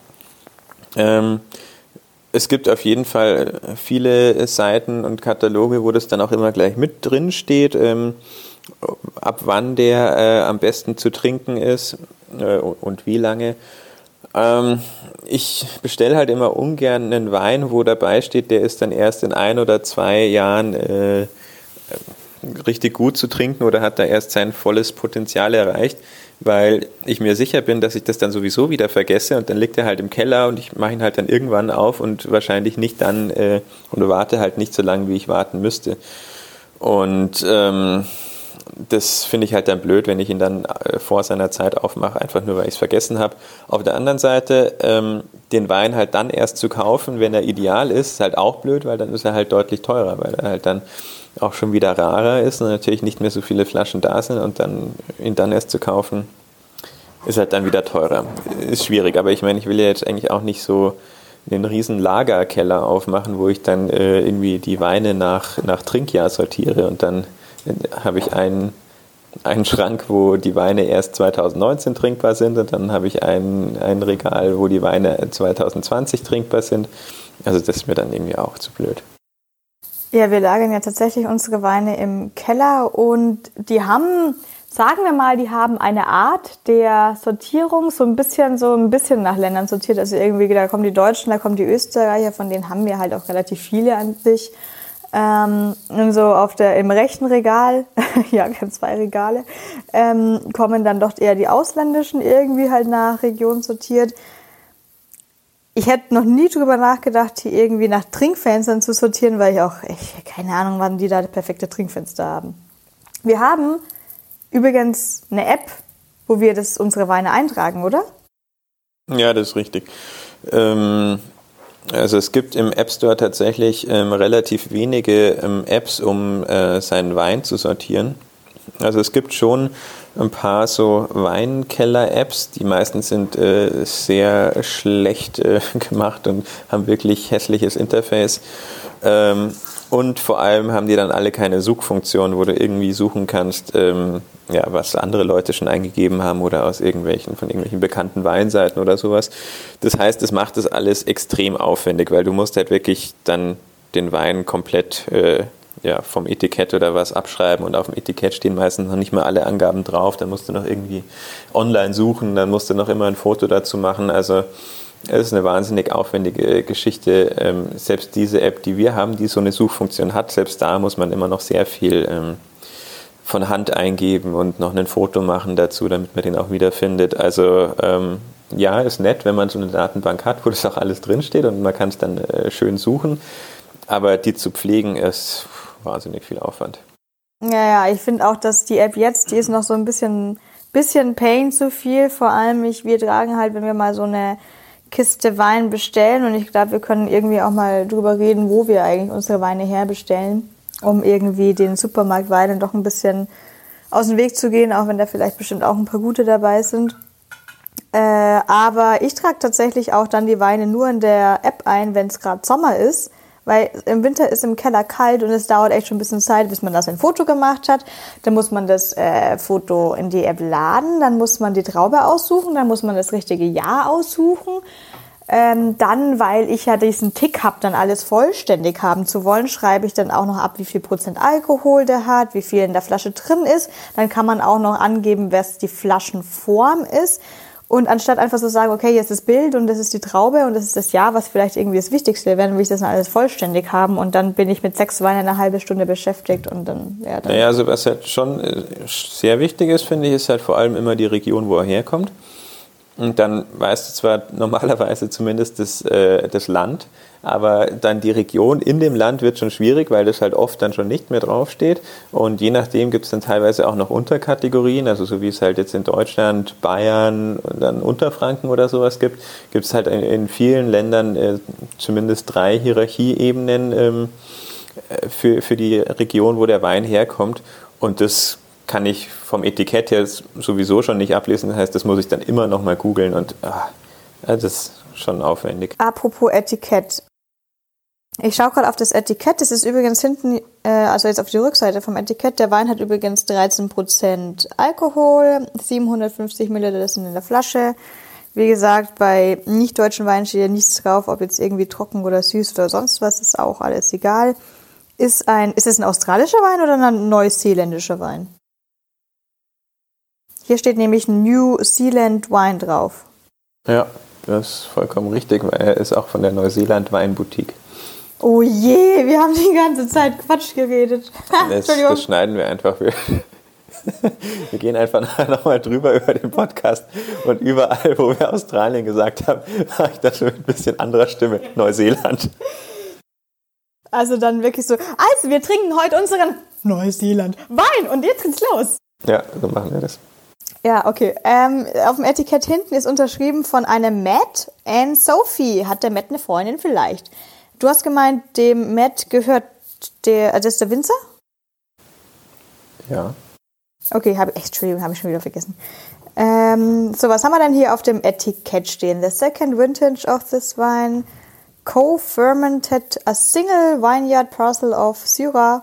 ähm, es gibt auf jeden Fall viele Seiten und Kataloge, wo das dann auch immer gleich mit drin steht. Ähm, ab wann der äh, am besten zu trinken ist äh, und wie lange. Ähm, ich bestelle halt immer ungern einen Wein, wo dabei steht, der ist dann erst in ein oder zwei Jahren äh, richtig gut zu trinken oder hat da erst sein volles Potenzial erreicht, weil ich mir sicher bin, dass ich das dann sowieso wieder vergesse und dann liegt er halt im Keller und ich mache ihn halt dann irgendwann auf und wahrscheinlich nicht dann äh, und warte halt nicht so lange, wie ich warten müsste. Und ähm, das finde ich halt dann blöd, wenn ich ihn dann äh, vor seiner Zeit aufmache, einfach nur weil ich es vergessen habe. Auf der anderen Seite, ähm, den Wein halt dann erst zu kaufen, wenn er ideal ist, ist halt auch blöd, weil dann ist er halt deutlich teurer, weil er halt dann auch schon wieder rarer ist und natürlich nicht mehr so viele Flaschen da sind und dann ihn dann erst zu kaufen, ist halt dann wieder teurer. Ist schwierig, aber ich meine, ich will ja jetzt eigentlich auch nicht so einen riesen Lagerkeller aufmachen, wo ich dann äh, irgendwie die Weine nach, nach Trinkjahr sortiere und dann habe ich einen, einen Schrank, wo die Weine erst 2019 trinkbar sind und dann habe ich ein, ein Regal, wo die Weine 2020 trinkbar sind. Also das ist mir dann irgendwie auch zu blöd. Ja, wir lagern ja tatsächlich unsere Weine im Keller und die haben, sagen wir mal, die haben eine Art der Sortierung so ein bisschen, so ein bisschen nach Ländern sortiert. Also irgendwie, da kommen die Deutschen, da kommen die Österreicher, von denen haben wir halt auch relativ viele an sich. Ähm, und so auf der, im rechten Regal, ja, wir haben zwei Regale, ähm, kommen dann doch eher die ausländischen irgendwie halt nach Region sortiert. Ich hätte noch nie drüber nachgedacht, hier irgendwie nach Trinkfenstern zu sortieren, weil ich auch, ich, keine Ahnung, wann die da perfekte Trinkfenster haben. Wir haben übrigens eine App, wo wir das, unsere Weine eintragen, oder? Ja, das ist richtig. Ähm, also es gibt im App Store tatsächlich ähm, relativ wenige ähm, Apps, um äh, seinen Wein zu sortieren. Also es gibt schon ein paar so Weinkeller-Apps, die meistens sind äh, sehr schlecht äh, gemacht und haben wirklich hässliches Interface. Ähm, und vor allem haben die dann alle keine Suchfunktion, wo du irgendwie suchen kannst, ähm, ja, was andere Leute schon eingegeben haben oder aus irgendwelchen, von irgendwelchen bekannten Weinseiten oder sowas. Das heißt, es macht das alles extrem aufwendig, weil du musst halt wirklich dann den Wein komplett äh, ja, vom Etikett oder was abschreiben und auf dem Etikett stehen meistens noch nicht mal alle Angaben drauf. Dann musst du noch irgendwie online suchen, dann musst du noch immer ein Foto dazu machen. Also es ist eine wahnsinnig aufwendige Geschichte. Ähm, selbst diese App, die wir haben, die so eine Suchfunktion hat, selbst da muss man immer noch sehr viel ähm, von Hand eingeben und noch ein Foto machen dazu, damit man den auch wiederfindet. Also ähm, ja, ist nett, wenn man so eine Datenbank hat, wo das auch alles drinsteht und man kann es dann äh, schön suchen. Aber die zu pflegen ist wahnsinnig viel Aufwand. Ja, ja, ich finde auch, dass die App jetzt, die ist noch so ein bisschen, bisschen Pain zu viel. Vor allem, ich, wir tragen halt, wenn wir mal so eine Kiste Wein bestellen und ich glaube, wir können irgendwie auch mal drüber reden, wo wir eigentlich unsere Weine herbestellen, um irgendwie den Supermarktweinen doch ein bisschen aus dem Weg zu gehen, auch wenn da vielleicht bestimmt auch ein paar gute dabei sind. Äh, aber ich trage tatsächlich auch dann die Weine nur in der App ein, wenn es gerade Sommer ist, weil im Winter ist im Keller kalt und es dauert echt schon ein bisschen Zeit, bis man das ein Foto gemacht hat. Dann muss man das äh, Foto in die App laden, dann muss man die Traube aussuchen, dann muss man das richtige Jahr aussuchen. Ähm, dann, weil ich ja diesen Tick habe, dann alles vollständig haben zu wollen, schreibe ich dann auch noch ab, wie viel Prozent Alkohol der hat, wie viel in der Flasche drin ist. Dann kann man auch noch angeben, was die Flaschenform ist. Und anstatt einfach so sagen, okay, ist das Bild und das ist die Traube und das ist das Jahr, was vielleicht irgendwie das Wichtigste wäre, will ich das dann alles vollständig haben und dann bin ich mit sechs Weinen eine halbe Stunde beschäftigt und dann, ja. Dann naja, also was halt schon äh, sehr wichtig ist, finde ich, ist halt vor allem immer die Region, wo er herkommt. Und dann weißt du zwar normalerweise zumindest das, äh, das Land, aber dann die Region in dem Land wird schon schwierig, weil das halt oft dann schon nicht mehr draufsteht. Und je nachdem gibt es dann teilweise auch noch Unterkategorien, also so wie es halt jetzt in Deutschland, Bayern und dann Unterfranken oder sowas gibt, gibt es halt in, in, vielen Ländern äh, zumindest drei Hierarchieebenen ähm, äh, für, für die Region, wo der Wein herkommt. Und das kann ich vom Etikett her sowieso schon nicht ablesen. Das heißt, das muss ich dann immer noch mal googeln und ah, das ist schon aufwendig. Apropos Etikett. Ich schaue gerade auf das Etikett. Das ist übrigens hinten, äh, also jetzt auf die Rückseite vom Etikett. Der Wein hat übrigens 13% Alkohol, 750 Milliliter sind in der Flasche. Wie gesagt, bei nicht-deutschen Weinen steht ja nichts drauf, ob jetzt irgendwie trocken oder süß oder sonst was, ist auch alles egal. Ist ein, ist es ein australischer Wein oder ein neuseeländischer Wein? Hier steht nämlich New Zealand Wine drauf. Ja, das ist vollkommen richtig, weil er ist auch von der Neuseeland Weinboutique. Oh je, wir haben die ganze Zeit Quatsch geredet. Das, das schneiden wir einfach. Wir, wir gehen einfach nochmal drüber über den Podcast und überall, wo wir Australien gesagt haben, mache ich das mit ein bisschen anderer Stimme. Neuseeland. Also dann wirklich so, also wir trinken heute unseren Neuseeland Wein und jetzt geht's los. Ja, so machen wir das. Ja, okay. Ähm, auf dem Etikett hinten ist unterschrieben von einem Matt and Sophie. Hat der Matt eine Freundin vielleicht? Du hast gemeint, dem Matt gehört der, also das ist der Winzer? Ja. Okay, habe ich, Entschuldigung, habe ich schon wieder vergessen. Ähm, so, was haben wir denn hier auf dem Etikett stehen? The second vintage of this wine co-fermented a single vineyard parcel of Syrah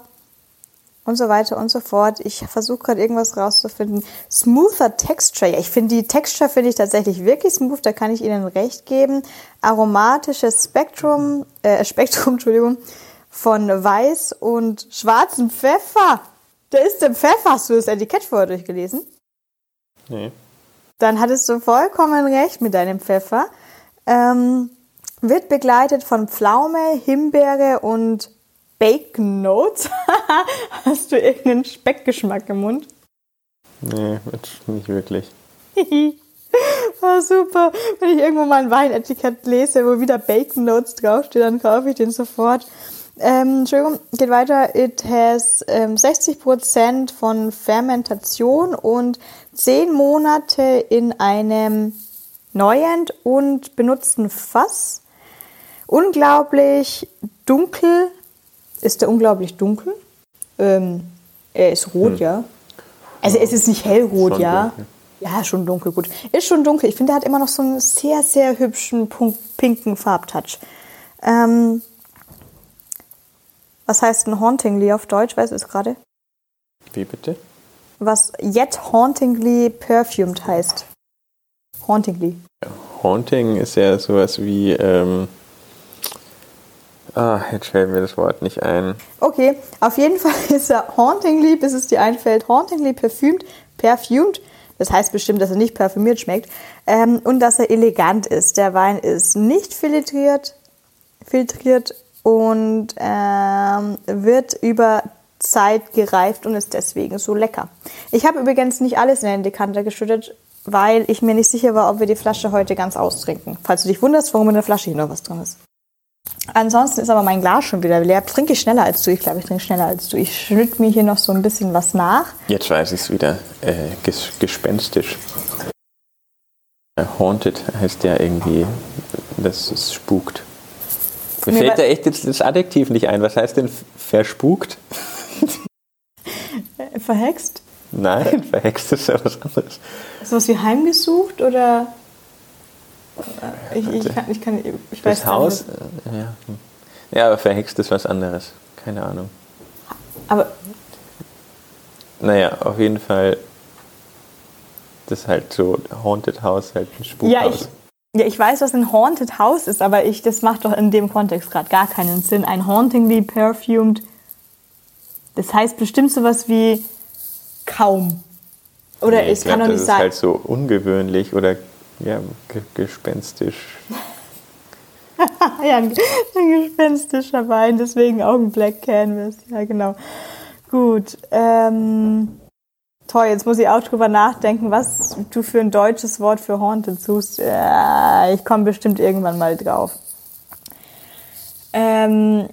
und so weiter und so fort. Ich versuche gerade irgendwas rauszufinden. Smoother Texture. Ja, ich finde die Texture finde ich tatsächlich wirklich smooth, da kann ich Ihnen recht geben. Aromatisches Spektrum, äh, Spektrum, Entschuldigung, von weiß und schwarzem Pfeffer. Da ist der Pfeffer. Hast du das Etikett vorher durchgelesen? Nee. Dann hattest du vollkommen recht mit deinem Pfeffer. Ähm, wird begleitet von Pflaume, Himbeere und Bacon Notes. Hast du irgendeinen Speckgeschmack im Mund? Nee, nicht wirklich. oh, super. Wenn ich irgendwo mal ein Weinetikett lese, wo wieder Bacon Notes draufsteht, dann kaufe ich den sofort. Ähm, Entschuldigung, geht weiter. It has ähm, 60% von Fermentation und 10 Monate in einem neuen und benutzten Fass. Unglaublich dunkel. Ist der unglaublich dunkel? Ähm, er ist rot, hm. ja. Also es ist nicht hellrot, schon ja. Dunkel. Ja, schon dunkel, gut. Ist schon dunkel. Ich finde, er hat immer noch so einen sehr, sehr hübschen, pinken Farbtouch. Ähm, was heißt ein Hauntingly auf Deutsch? Weißt du es gerade? Wie bitte? Was Yet Hauntingly Perfumed heißt. Hauntingly. Haunting ist ja sowas wie. Ähm ah, jetzt fällt mir das Wort nicht ein. Okay, auf jeden Fall ist er Hauntingly, bis es dir einfällt. Hauntingly Perfumed. Perfumed. Das heißt bestimmt, dass er nicht parfümiert schmeckt. Ähm, und dass er elegant ist. Der Wein ist nicht filtriert, filtriert und ähm, wird über Zeit gereift und ist deswegen so lecker. Ich habe übrigens nicht alles in den Dekanter geschüttet, weil ich mir nicht sicher war, ob wir die Flasche heute ganz austrinken. Falls du dich wunderst, warum in der Flasche hier noch was drin ist. Ansonsten ist aber mein Glas schon wieder leer. Trinke ich schneller als du. Ich glaube, ich trinke schneller als du. Ich schnitt mir hier noch so ein bisschen was nach. Jetzt weiß ich es wieder. Äh, ges gespenstisch. Äh, haunted heißt ja irgendwie, dass es spukt. Mir, Mir fällt da echt jetzt das Adjektiv nicht ein. Was heißt denn verspukt? Verhext? Nein, verhext ist ja was anderes. Ist das was wie heimgesucht oder? Ich, ich, kann, ich, kann, ich das weiß Haus? Nicht. Ja. ja, aber verhext ist was anderes. Keine Ahnung. Aber. Naja, auf jeden Fall. Das ist halt so Haunted House, halt ein Spukhaus. Ja, ich, ja, ich weiß, was ein Haunted House ist, aber ich, das macht doch in dem Kontext gerade gar keinen Sinn. Ein hauntingly perfumed, das heißt bestimmt sowas wie kaum. Oder nee, ich, ich kann doch nicht sagen. Das ist halt so ungewöhnlich oder ja, gespenstisch. ja, ein, gespenstischer Wein, deswegen auch ein Black Canvas. Ja, genau. Gut. Ähm, Toll, jetzt muss ich auch drüber nachdenken, was du für ein deutsches Wort für Haunted suchst. Ja, ich komme bestimmt irgendwann mal drauf. Ähm,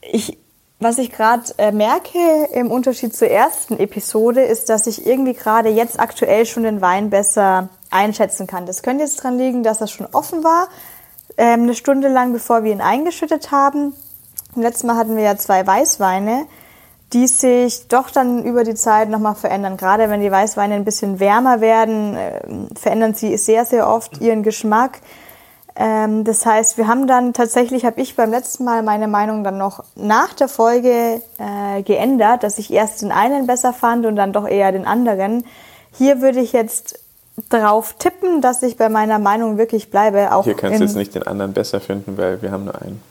ich, was ich gerade äh, merke im Unterschied zur ersten Episode, ist, dass ich irgendwie gerade jetzt aktuell schon den Wein besser einschätzen kann. Das könnte jetzt dran liegen, dass er schon offen war, ähm, eine Stunde lang, bevor wir ihn eingeschüttet haben. Letztes Mal hatten wir ja zwei Weißweine die sich doch dann über die Zeit nochmal verändern. Gerade wenn die Weißweine ein bisschen wärmer werden, äh, verändern sie sehr, sehr oft ihren Geschmack. Ähm, das heißt, wir haben dann tatsächlich, habe ich beim letzten Mal meine Meinung dann noch nach der Folge äh, geändert, dass ich erst den einen besser fand und dann doch eher den anderen. Hier würde ich jetzt drauf tippen, dass ich bei meiner Meinung wirklich bleibe. Auch Hier kannst du jetzt nicht den anderen besser finden, weil wir haben nur einen.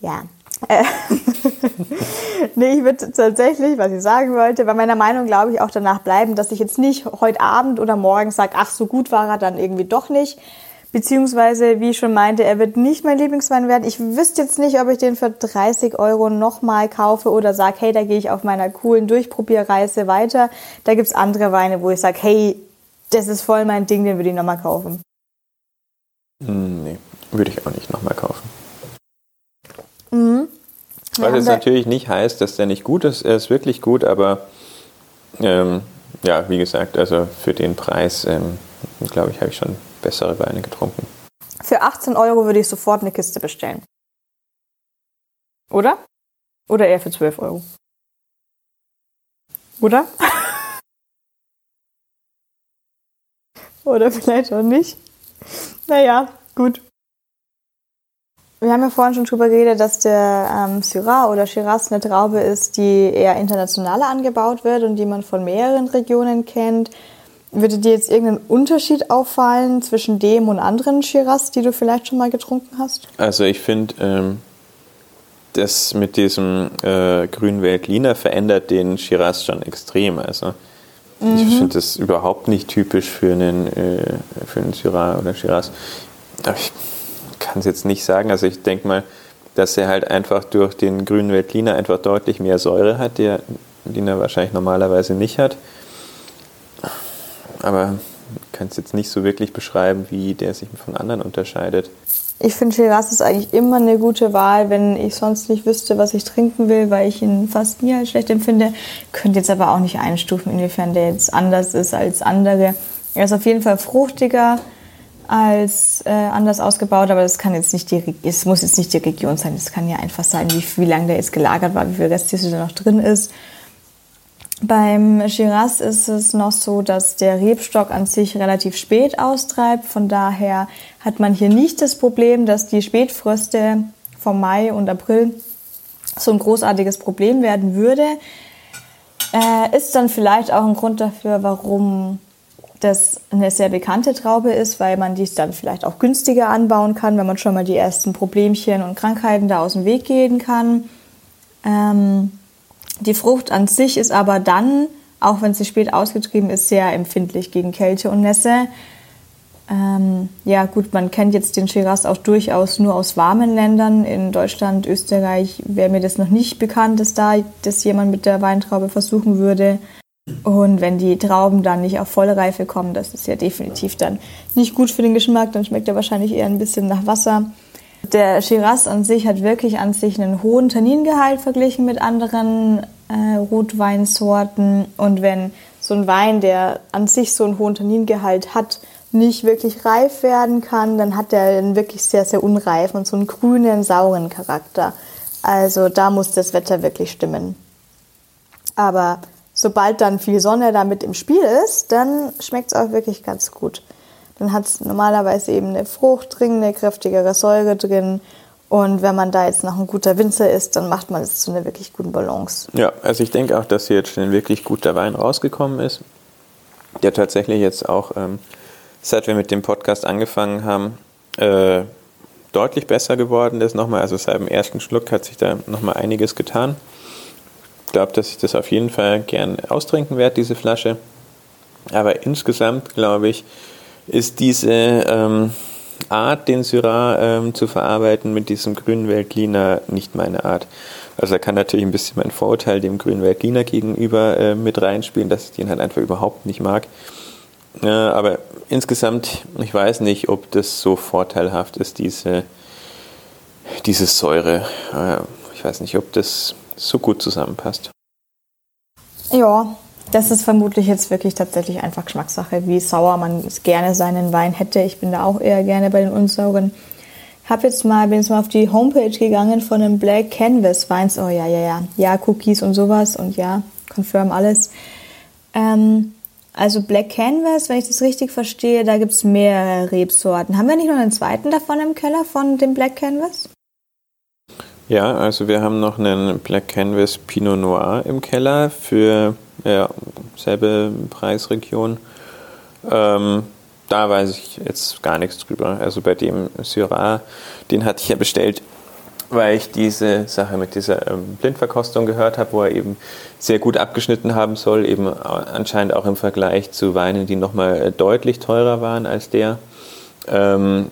Ja, äh, nee, ich würde tatsächlich, was ich sagen wollte, bei meiner Meinung glaube ich auch danach bleiben, dass ich jetzt nicht heute Abend oder morgen sage, ach, so gut war er dann irgendwie doch nicht. Beziehungsweise, wie ich schon meinte, er wird nicht mein Lieblingswein werden. Ich wüsste jetzt nicht, ob ich den für 30 Euro nochmal kaufe oder sage, hey, da gehe ich auf meiner coolen Durchprobierreise weiter. Da gibt's andere Weine, wo ich sage, hey, das ist voll mein Ding, den würde ich nochmal kaufen. Hm, nee, würde ich auch nicht nochmal kaufen. Mhm. Was jetzt natürlich nicht heißt, dass der nicht gut ist. Er ist wirklich gut, aber ähm, ja, wie gesagt, also für den Preis, ähm, glaube ich, habe ich schon bessere Weine getrunken. Für 18 Euro würde ich sofort eine Kiste bestellen. Oder? Oder eher für 12 Euro. Oder? Oder vielleicht auch nicht. Naja, gut. Wir haben ja vorhin schon drüber geredet, dass der ähm, Syrah oder Shiraz eine Traube ist, die eher internationaler angebaut wird und die man von mehreren Regionen kennt. Würde dir jetzt irgendein Unterschied auffallen zwischen dem und anderen Shiraz, die du vielleicht schon mal getrunken hast? Also ich finde, ähm, das mit diesem äh, grünen Veltliner verändert den Shiraz schon extrem. Also mhm. ich finde das überhaupt nicht typisch für einen, äh, für einen Syrah oder Shiraz. Aber ich kann es jetzt nicht sagen. Also ich denke mal, dass er halt einfach durch den grünen Veltliner einfach deutlich mehr Säure hat, der, den er wahrscheinlich normalerweise nicht hat. Aber ich kann es jetzt nicht so wirklich beschreiben, wie der sich von anderen unterscheidet. Ich finde Shiraz ist eigentlich immer eine gute Wahl, wenn ich sonst nicht wüsste, was ich trinken will, weil ich ihn fast nie als schlecht empfinde. Könnte jetzt aber auch nicht einstufen, inwiefern der jetzt anders ist als andere. Er ist auf jeden Fall fruchtiger als äh, anders ausgebaut, aber das kann jetzt nicht die, es muss jetzt nicht die Region sein. Es kann ja einfach sein, wie, wie lange der jetzt gelagert war, wie viel Restsüße da noch drin ist. Beim Shiraz ist es noch so, dass der Rebstock an sich relativ spät austreibt. Von daher hat man hier nicht das Problem, dass die Spätfröste vom Mai und April so ein großartiges Problem werden würde. Äh, ist dann vielleicht auch ein Grund dafür, warum das eine sehr bekannte Traube ist, weil man dies dann vielleicht auch günstiger anbauen kann, wenn man schon mal die ersten Problemchen und Krankheiten da aus dem Weg gehen kann. Ähm, die Frucht an sich ist aber dann, auch wenn sie spät ausgetrieben ist, sehr empfindlich gegen Kälte und Nässe. Ähm, ja gut, man kennt jetzt den Shiraz auch durchaus nur aus warmen Ländern. In Deutschland, Österreich wäre mir das noch nicht bekannt, dass da das jemand mit der Weintraube versuchen würde. Und wenn die Trauben dann nicht auf volle Reife kommen, das ist ja definitiv dann nicht gut für den Geschmack, dann schmeckt er wahrscheinlich eher ein bisschen nach Wasser. Der Shiraz an sich hat wirklich an sich einen hohen Tanningehalt verglichen mit anderen äh, Rotweinsorten. Und wenn so ein Wein, der an sich so einen hohen Tanningehalt hat, nicht wirklich reif werden kann, dann hat er einen wirklich sehr, sehr unreifen und so einen grünen, sauren Charakter. Also da muss das Wetter wirklich stimmen. Aber sobald dann viel Sonne damit im Spiel ist, dann schmeckt es auch wirklich ganz gut dann hat es normalerweise eben eine Frucht drin, eine kräftigere Säure drin. Und wenn man da jetzt noch ein guter Winzer ist, dann macht man es zu einer wirklich guten Balance. Ja, also ich denke auch, dass hier jetzt ein wirklich guter Wein rausgekommen ist, der tatsächlich jetzt auch, ähm, seit wir mit dem Podcast angefangen haben, äh, deutlich besser geworden ist nochmal. Also seit dem ersten Schluck hat sich da nochmal einiges getan. Ich glaube, dass ich das auf jeden Fall gern austrinken werde, diese Flasche. Aber insgesamt glaube ich, ist diese ähm, Art, den Syrah ähm, zu verarbeiten mit diesem grünen Weltliner nicht meine Art. Also da kann natürlich ein bisschen mein Vorurteil dem grünen Weltliner gegenüber äh, mit reinspielen, dass ich den halt einfach überhaupt nicht mag. Äh, aber insgesamt, ich weiß nicht, ob das so vorteilhaft ist, diese, diese Säure. Äh, ich weiß nicht, ob das so gut zusammenpasst. Ja, das ist vermutlich jetzt wirklich tatsächlich einfach Geschmackssache, wie sauer man gerne seinen Wein hätte. Ich bin da auch eher gerne bei den unsauren. Hab jetzt mal, bin jetzt mal auf die Homepage gegangen von den Black Canvas Weins. Oh ja, ja, ja. Ja, Cookies und sowas und ja, confirm alles. Ähm, also Black Canvas, wenn ich das richtig verstehe, da gibt es mehrere Rebsorten. Haben wir nicht noch einen zweiten davon im Keller von dem Black Canvas? Ja, also wir haben noch einen Black Canvas Pinot Noir im Keller für ja, selbe Preisregion. Ähm, da weiß ich jetzt gar nichts drüber. Also bei dem Syrah, den hatte ich ja bestellt, weil ich diese Sache mit dieser ähm, Blindverkostung gehört habe, wo er eben sehr gut abgeschnitten haben soll, eben anscheinend auch im Vergleich zu Weinen, die nochmal äh, deutlich teurer waren als der. Ähm,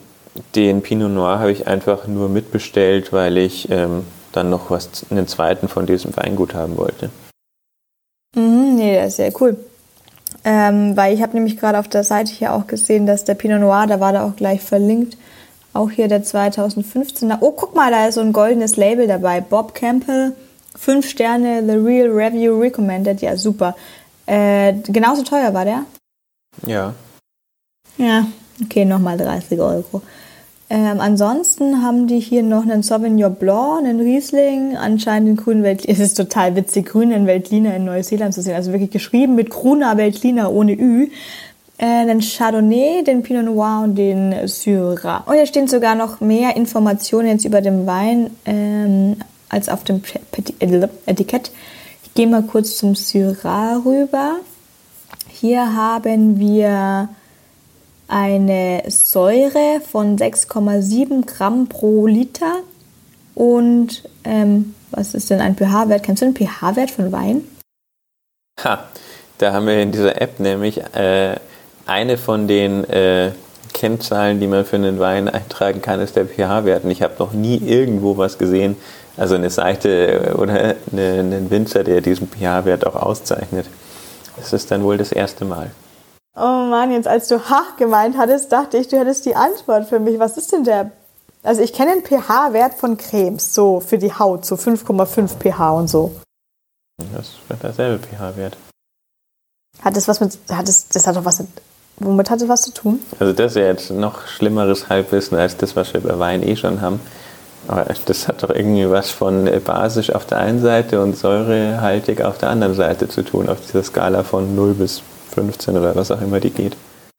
den Pinot Noir habe ich einfach nur mitbestellt, weil ich ähm, dann noch was, einen zweiten von diesem Weingut haben wollte. Mhm, nee, das ist sehr cool. Ähm, weil ich habe nämlich gerade auf der Seite hier auch gesehen, dass der Pinot Noir, da war da auch gleich verlinkt, auch hier der 2015er. Oh, guck mal, da ist so ein goldenes Label dabei. Bob Campbell, 5 Sterne, The Real Review Recommended. Ja, super. Äh, genauso teuer war der? Ja. Ja, okay, nochmal 30 Euro. Ähm, ansonsten haben die hier noch einen Sauvignon Blanc, einen Riesling, anscheinend den grünen Veltliner. Es ist total witzig, grünen Veltliner in Neuseeland zu sehen. Also wirklich geschrieben mit Gruna Veltliner ohne Ü. Äh, einen Chardonnay, den Pinot Noir und den Syrah. Oh, hier stehen sogar noch mehr Informationen jetzt über den Wein ähm, als auf dem Etikett. Ich gehe mal kurz zum Syrah rüber. Hier haben wir eine Säure von 6,7 Gramm pro Liter und ähm, was ist denn ein pH-Wert? Kennst du den pH-Wert von Wein? Ha, da haben wir in dieser App nämlich äh, eine von den äh, Kennzahlen, die man für einen Wein eintragen kann, ist der pH-Wert. Und ich habe noch nie irgendwo was gesehen, also eine Seite oder einen Winzer, der diesen pH-Wert auch auszeichnet. Das ist dann wohl das erste Mal. Oh Mann, jetzt als du Ha gemeint hattest, dachte ich, du hättest die Antwort für mich. Was ist denn der? Also ich kenne den pH-Wert von Cremes, so für die Haut, so 5,5 pH und so. Das wird derselbe pH-Wert. Hat das was mit, hat das, das hat doch was mit, womit hat das was zu tun? Also das ist ja jetzt noch schlimmeres Halbwissen als das, was wir bei Wein eh schon haben. Aber das hat doch irgendwie was von basisch auf der einen Seite und säurehaltig auf der anderen Seite zu tun, auf dieser Skala von 0 bis 15 oder was auch immer die geht.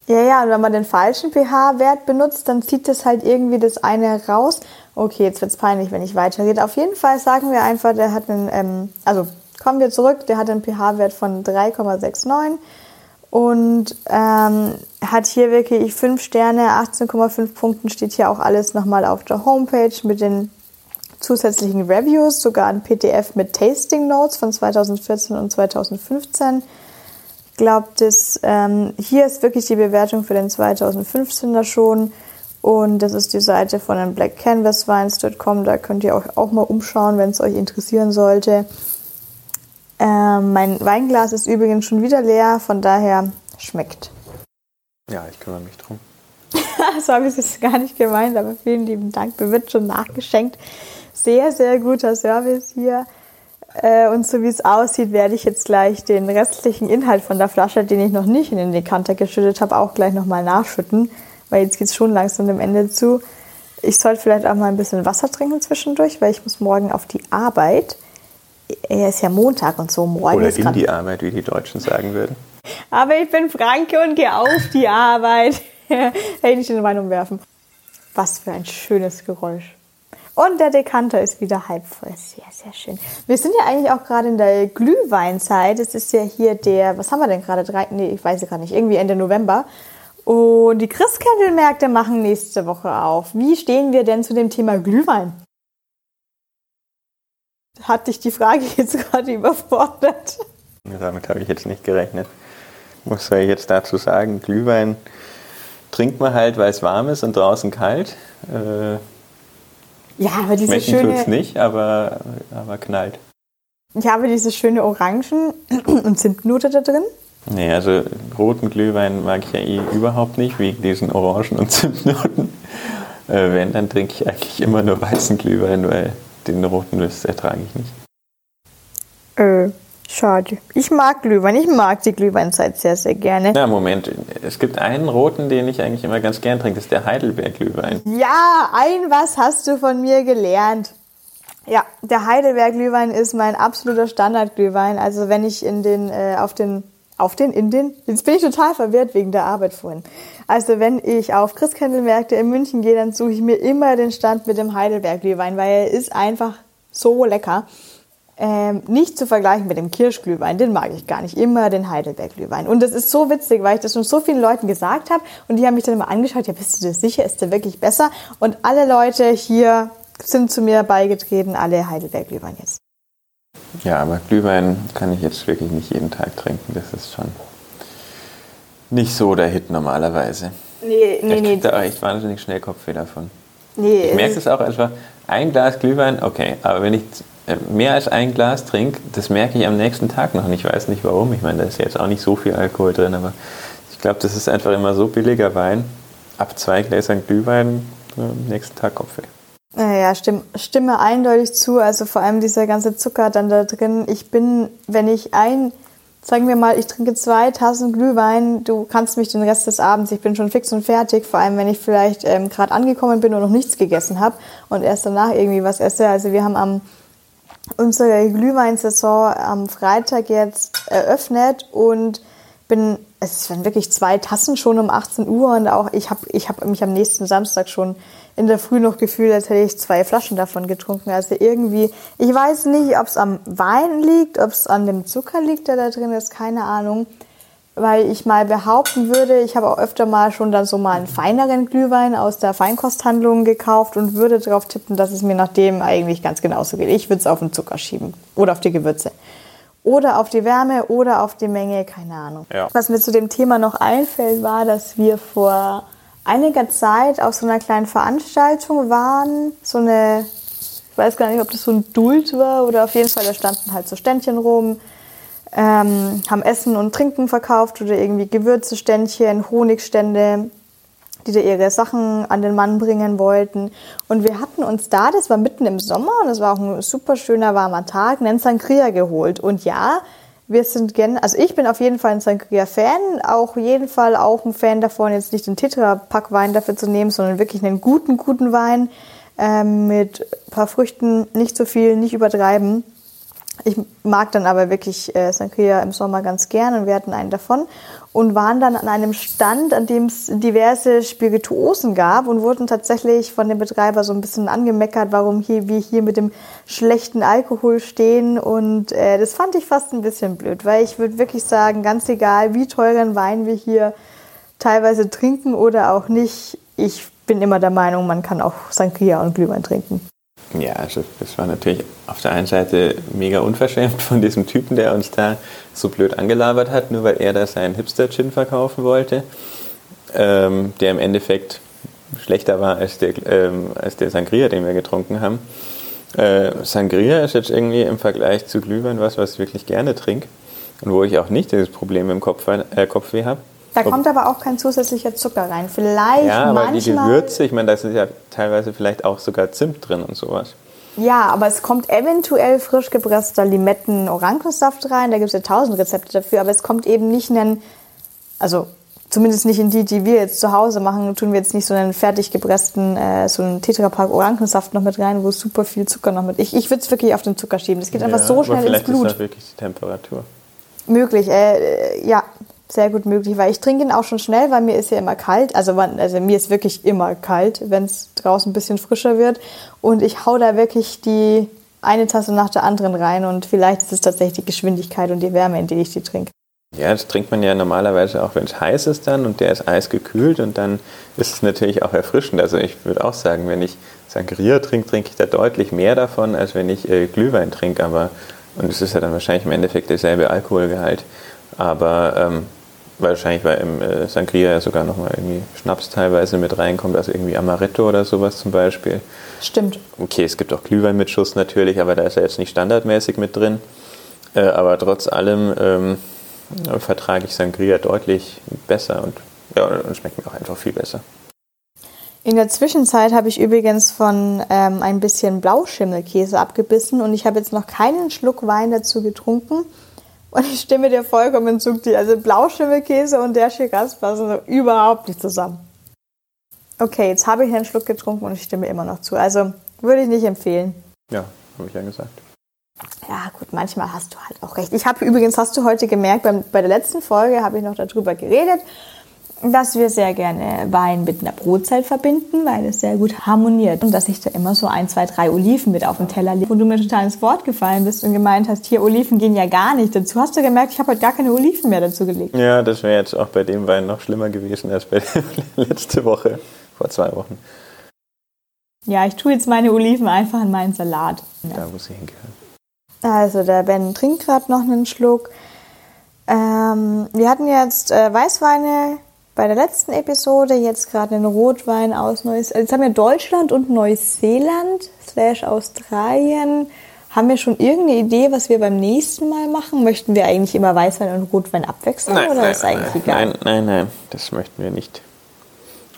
Ja, ja, und wenn man den falschen pH-Wert benutzt, dann zieht das halt irgendwie das eine raus. Okay, jetzt wird's peinlich, wenn ich weiterrede. Auf jeden Fall sagen wir einfach, der hat einen, ähm, also kommen wir zurück, der hat einen pH-Wert von 3,69 und ähm, hat hier wirklich 5 Sterne, 18,5 Punkten, steht hier auch alles nochmal auf der Homepage mit den zusätzlichen Reviews, sogar ein PDF mit Tasting Notes von 2014 und 2015. Ich glaube, ähm, hier ist wirklich die Bewertung für den 2015er schon. Und das ist die Seite von den blackcanvaswines.com. Da könnt ihr euch auch mal umschauen, wenn es euch interessieren sollte. Ähm, mein Weinglas ist übrigens schon wieder leer, von daher schmeckt. Ja, ich kümmere mich drum. so habe ich es gar nicht gemeint, aber vielen lieben Dank. Mir wird schon nachgeschenkt. Sehr, sehr guter Service hier. Äh, und so wie es aussieht, werde ich jetzt gleich den restlichen Inhalt von der Flasche, den ich noch nicht in den Dekanter geschüttet habe, auch gleich nochmal nachschütten, weil jetzt geht es schon langsam dem Ende zu. Ich sollte vielleicht auch mal ein bisschen Wasser trinken zwischendurch, weil ich muss morgen auf die Arbeit er ist ja Montag und so morgen. Oder in die Arbeit, wie die Deutschen sagen würden. Aber ich bin Franke und gehe auf die Arbeit. Hätte ich den Wein umwerfen. Was für ein schönes Geräusch. Und der Dekanter ist wieder halb voll. Sehr, sehr schön. Wir sind ja eigentlich auch gerade in der Glühweinzeit. Es ist ja hier der, was haben wir denn gerade? Drei, nee, ich weiß es gar nicht. Irgendwie Ende November. Und die Christkindlmärkte machen nächste Woche auf. Wie stehen wir denn zu dem Thema Glühwein? Hat dich die Frage jetzt gerade überfordert? Damit habe ich jetzt nicht gerechnet. Soll ich jetzt dazu sagen? Glühwein trinkt man halt, weil es warm ist und draußen kalt. Äh, ja, aber diese schmecken schöne... tut's nicht, aber, aber knallt. Ich habe diese schöne Orangen- und Zimtnote da drin. Nee, also roten Glühwein mag ich ja eh überhaupt nicht, wegen diesen Orangen- und Zimtnoten. Äh, wenn, dann trinke ich eigentlich immer nur weißen Glühwein, weil den roten das ertrage ich nicht. Äh, schade. Ich mag Glühwein. Ich mag die Glühweinzeit sehr, sehr gerne. Na, Moment. Es gibt einen roten, den ich eigentlich immer ganz gern trinke. Das ist der Heidelberg-Glühwein. Ja, ein was hast du von mir gelernt. Ja, der Heidelberg-Glühwein ist mein absoluter Standard-Glühwein. Also wenn ich in den, äh, auf den auf den, in den, jetzt bin ich total verwirrt wegen der Arbeit vorhin. Also wenn ich auf Christkindlmärkte in München gehe, dann suche ich mir immer den Stand mit dem Heidelberg-Glühwein, weil er ist einfach so lecker. Ähm, nicht zu vergleichen mit dem Kirschglühwein, den mag ich gar nicht. Immer den Heidelberg-Glühwein. Und das ist so witzig, weil ich das schon so vielen Leuten gesagt habe und die haben mich dann immer angeschaut, ja, bist du dir sicher, ist der wirklich besser? Und alle Leute hier sind zu mir beigetreten, alle Heidelberg-Glühwein jetzt. Ja, aber Glühwein kann ich jetzt wirklich nicht jeden Tag trinken. Das ist schon nicht so der Hit normalerweise. Nee, nee, ich nee. da echt wahnsinnig schnell Kopfweh davon. Nee, ich merke es auch einfach. Ein Glas Glühwein, okay, aber wenn ich mehr als ein Glas trinke, das merke ich am nächsten Tag noch nicht. Ich weiß nicht warum. Ich meine, da ist jetzt auch nicht so viel Alkohol drin, aber ich glaube, das ist einfach immer so billiger Wein. Ab zwei Gläsern Glühwein, am nächsten Tag Kopfweh. Ja, stimme, stimme eindeutig zu. Also vor allem dieser ganze Zucker dann da drin. Ich bin, wenn ich ein, sagen wir mal, ich trinke zwei Tassen Glühwein, du kannst mich den Rest des Abends, ich bin schon fix und fertig. Vor allem, wenn ich vielleicht ähm, gerade angekommen bin und noch nichts gegessen habe und erst danach irgendwie was esse. Also wir haben am unsere Glühweinsaison am Freitag jetzt eröffnet und bin, es waren wirklich zwei Tassen schon um 18 Uhr und auch ich habe ich hab mich am nächsten Samstag schon in der Früh noch gefühlt, als hätte ich zwei Flaschen davon getrunken. Also irgendwie, ich weiß nicht, ob es am Wein liegt, ob es an dem Zucker liegt, der da drin ist, keine Ahnung. Weil ich mal behaupten würde, ich habe auch öfter mal schon dann so mal einen feineren Glühwein aus der Feinkosthandlung gekauft und würde darauf tippen, dass es mir nach dem eigentlich ganz genauso geht. Ich würde es auf den Zucker schieben oder auf die Gewürze. Oder auf die Wärme oder auf die Menge, keine Ahnung. Ja. Was mir zu dem Thema noch einfällt, war, dass wir vor einiger Zeit auf so einer kleinen Veranstaltung waren. So eine, ich weiß gar nicht, ob das so ein Duld war oder auf jeden Fall, da standen halt so Ständchen rum, ähm, haben Essen und Trinken verkauft oder irgendwie Gewürzeständchen, Honigstände, die da ihre Sachen an den Mann bringen wollten. Und wir hatten uns da, das war mitten im Sommer und es war auch ein super schöner warmer Tag, einen Sangria geholt. Und ja, wir sind gen also ich bin auf jeden Fall ein Sangria-Fan, auch jeden Fall auch ein Fan davon, jetzt nicht den Tetra-Pack-Wein dafür zu nehmen, sondern wirklich einen guten, guten Wein ähm, mit ein paar Früchten, nicht zu so viel, nicht übertreiben. Ich mag dann aber wirklich äh, Sangria im Sommer ganz gern und wir hatten einen davon und waren dann an einem Stand, an dem es diverse Spirituosen gab und wurden tatsächlich von dem Betreiber so ein bisschen angemeckert, warum hier, wir hier mit dem schlechten Alkohol stehen und äh, das fand ich fast ein bisschen blöd, weil ich würde wirklich sagen, ganz egal wie teuren Wein wir hier teilweise trinken oder auch nicht, ich bin immer der Meinung, man kann auch Sangria und Glühwein trinken. Ja, also das war natürlich auf der einen Seite mega unverschämt von diesem Typen, der uns da so blöd angelabert hat, nur weil er da seinen Hipster-Gin verkaufen wollte, ähm, der im Endeffekt schlechter war als der, ähm, als der Sangria, den wir getrunken haben. Äh, Sangria ist jetzt irgendwie im Vergleich zu Glühwein was, was ich wirklich gerne trinke und wo ich auch nicht dieses Problem im Kopf, äh, Kopfweh habe. Da kommt aber auch kein zusätzlicher Zucker rein. Vielleicht ja, aber manchmal. die Gewürze, ich meine, da ist ja teilweise vielleicht auch sogar Zimt drin und sowas. Ja, aber es kommt eventuell frisch gepresster Limetten-Orangensaft rein. Da gibt es ja tausend Rezepte dafür, aber es kommt eben nicht einen, also zumindest nicht in die, die wir jetzt zu Hause machen, tun wir jetzt nicht so einen fertig gepressten, äh, so einen Tetrapack Orangensaft noch mit rein, wo super viel Zucker noch mit. Ich, ich würde es wirklich auf den Zucker schieben. Das geht ja, einfach so schnell ins Blut. Vielleicht ist das wirklich die Temperatur. Möglich, äh, ja, sehr gut möglich, weil ich trinke ihn auch schon schnell, weil mir ist ja immer kalt. Also, also mir ist wirklich immer kalt, wenn es draußen ein bisschen frischer wird. Und ich hau da wirklich die eine Tasse nach der anderen rein und vielleicht ist es tatsächlich die Geschwindigkeit und die Wärme, in die ich die trinke. Ja, das trinkt man ja normalerweise auch, wenn es heiß ist dann und der ist eisgekühlt und dann ist es natürlich auch erfrischend. Also ich würde auch sagen, wenn ich Sangria trinke, trinke ich da deutlich mehr davon, als wenn ich äh, Glühwein trinke. Aber und es ist ja dann wahrscheinlich im Endeffekt derselbe Alkoholgehalt. Aber ähm, Wahrscheinlich, weil im äh, Sangria ja sogar nochmal irgendwie Schnaps teilweise mit reinkommt, also irgendwie Amaretto oder sowas zum Beispiel. Stimmt. Okay, es gibt auch Glühwein mit Schuss natürlich, aber da ist er jetzt nicht standardmäßig mit drin. Äh, aber trotz allem ähm, vertrage ich Sangria deutlich besser und, ja, und schmeckt mir auch einfach viel besser. In der Zwischenzeit habe ich übrigens von ähm, ein bisschen Blauschimmelkäse abgebissen und ich habe jetzt noch keinen Schluck Wein dazu getrunken. Und ich stimme dir vollkommen zu. Also Blauschimmelkäse und der Shiraz passen so überhaupt nicht zusammen. Okay, jetzt habe ich einen Schluck getrunken und ich stimme immer noch zu. Also würde ich nicht empfehlen. Ja, habe ich ja gesagt. Ja, gut, manchmal hast du halt auch recht. Ich habe übrigens, hast du heute gemerkt, beim, bei der letzten Folge habe ich noch darüber geredet, dass wir sehr gerne Wein mit einer Brotzeit verbinden, weil es sehr gut harmoniert. Und dass ich da immer so ein, zwei, drei Oliven mit auf dem Teller lege. Und du mir total ins Wort gefallen bist und gemeint hast, hier Oliven gehen ja gar nicht dazu. Hast du gemerkt, ich habe heute gar keine Oliven mehr dazu gelegt. Ja, das wäre jetzt auch bei dem Wein noch schlimmer gewesen als bei letzte Woche, vor zwei Wochen. Ja, ich tue jetzt meine Oliven einfach in meinen Salat. Ja. Da, wo sie hingehören. Also, der Ben trinkt gerade noch einen Schluck. Ähm, wir hatten jetzt äh, Weißweine bei der letzten Episode jetzt gerade einen Rotwein aus Neuseeland. Jetzt haben wir Deutschland und Neuseeland slash Australien. Haben wir schon irgendeine Idee, was wir beim nächsten Mal machen? Möchten wir eigentlich immer Weißwein und Rotwein abwechseln nein, oder nein, ist eigentlich nein, egal? Nein, nein, nein, das möchten wir nicht.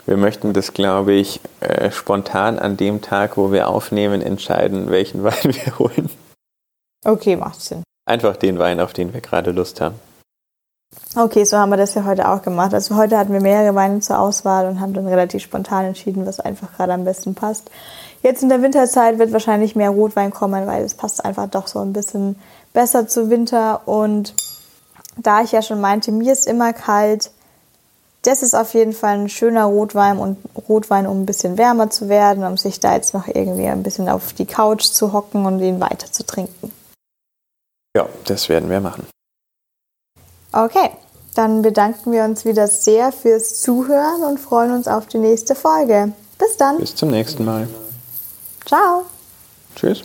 Wir möchten das, glaube ich, äh, spontan an dem Tag, wo wir aufnehmen, entscheiden, welchen Wein wir holen. Okay, macht Sinn. Einfach den Wein, auf den wir gerade Lust haben. Okay, so haben wir das ja heute auch gemacht. Also heute hatten wir mehrere Weine zur Auswahl und haben dann relativ spontan entschieden, was einfach gerade am besten passt. Jetzt in der Winterzeit wird wahrscheinlich mehr Rotwein kommen, weil es passt einfach doch so ein bisschen besser zu Winter. Und da ich ja schon meinte, mir ist immer kalt, das ist auf jeden Fall ein schöner Rotwein und Rotwein, um ein bisschen wärmer zu werden, um sich da jetzt noch irgendwie ein bisschen auf die Couch zu hocken und ihn weiter zu trinken. Ja, das werden wir machen. Okay, dann bedanken wir uns wieder sehr fürs Zuhören und freuen uns auf die nächste Folge. Bis dann. Bis zum nächsten Mal. Ciao. Tschüss.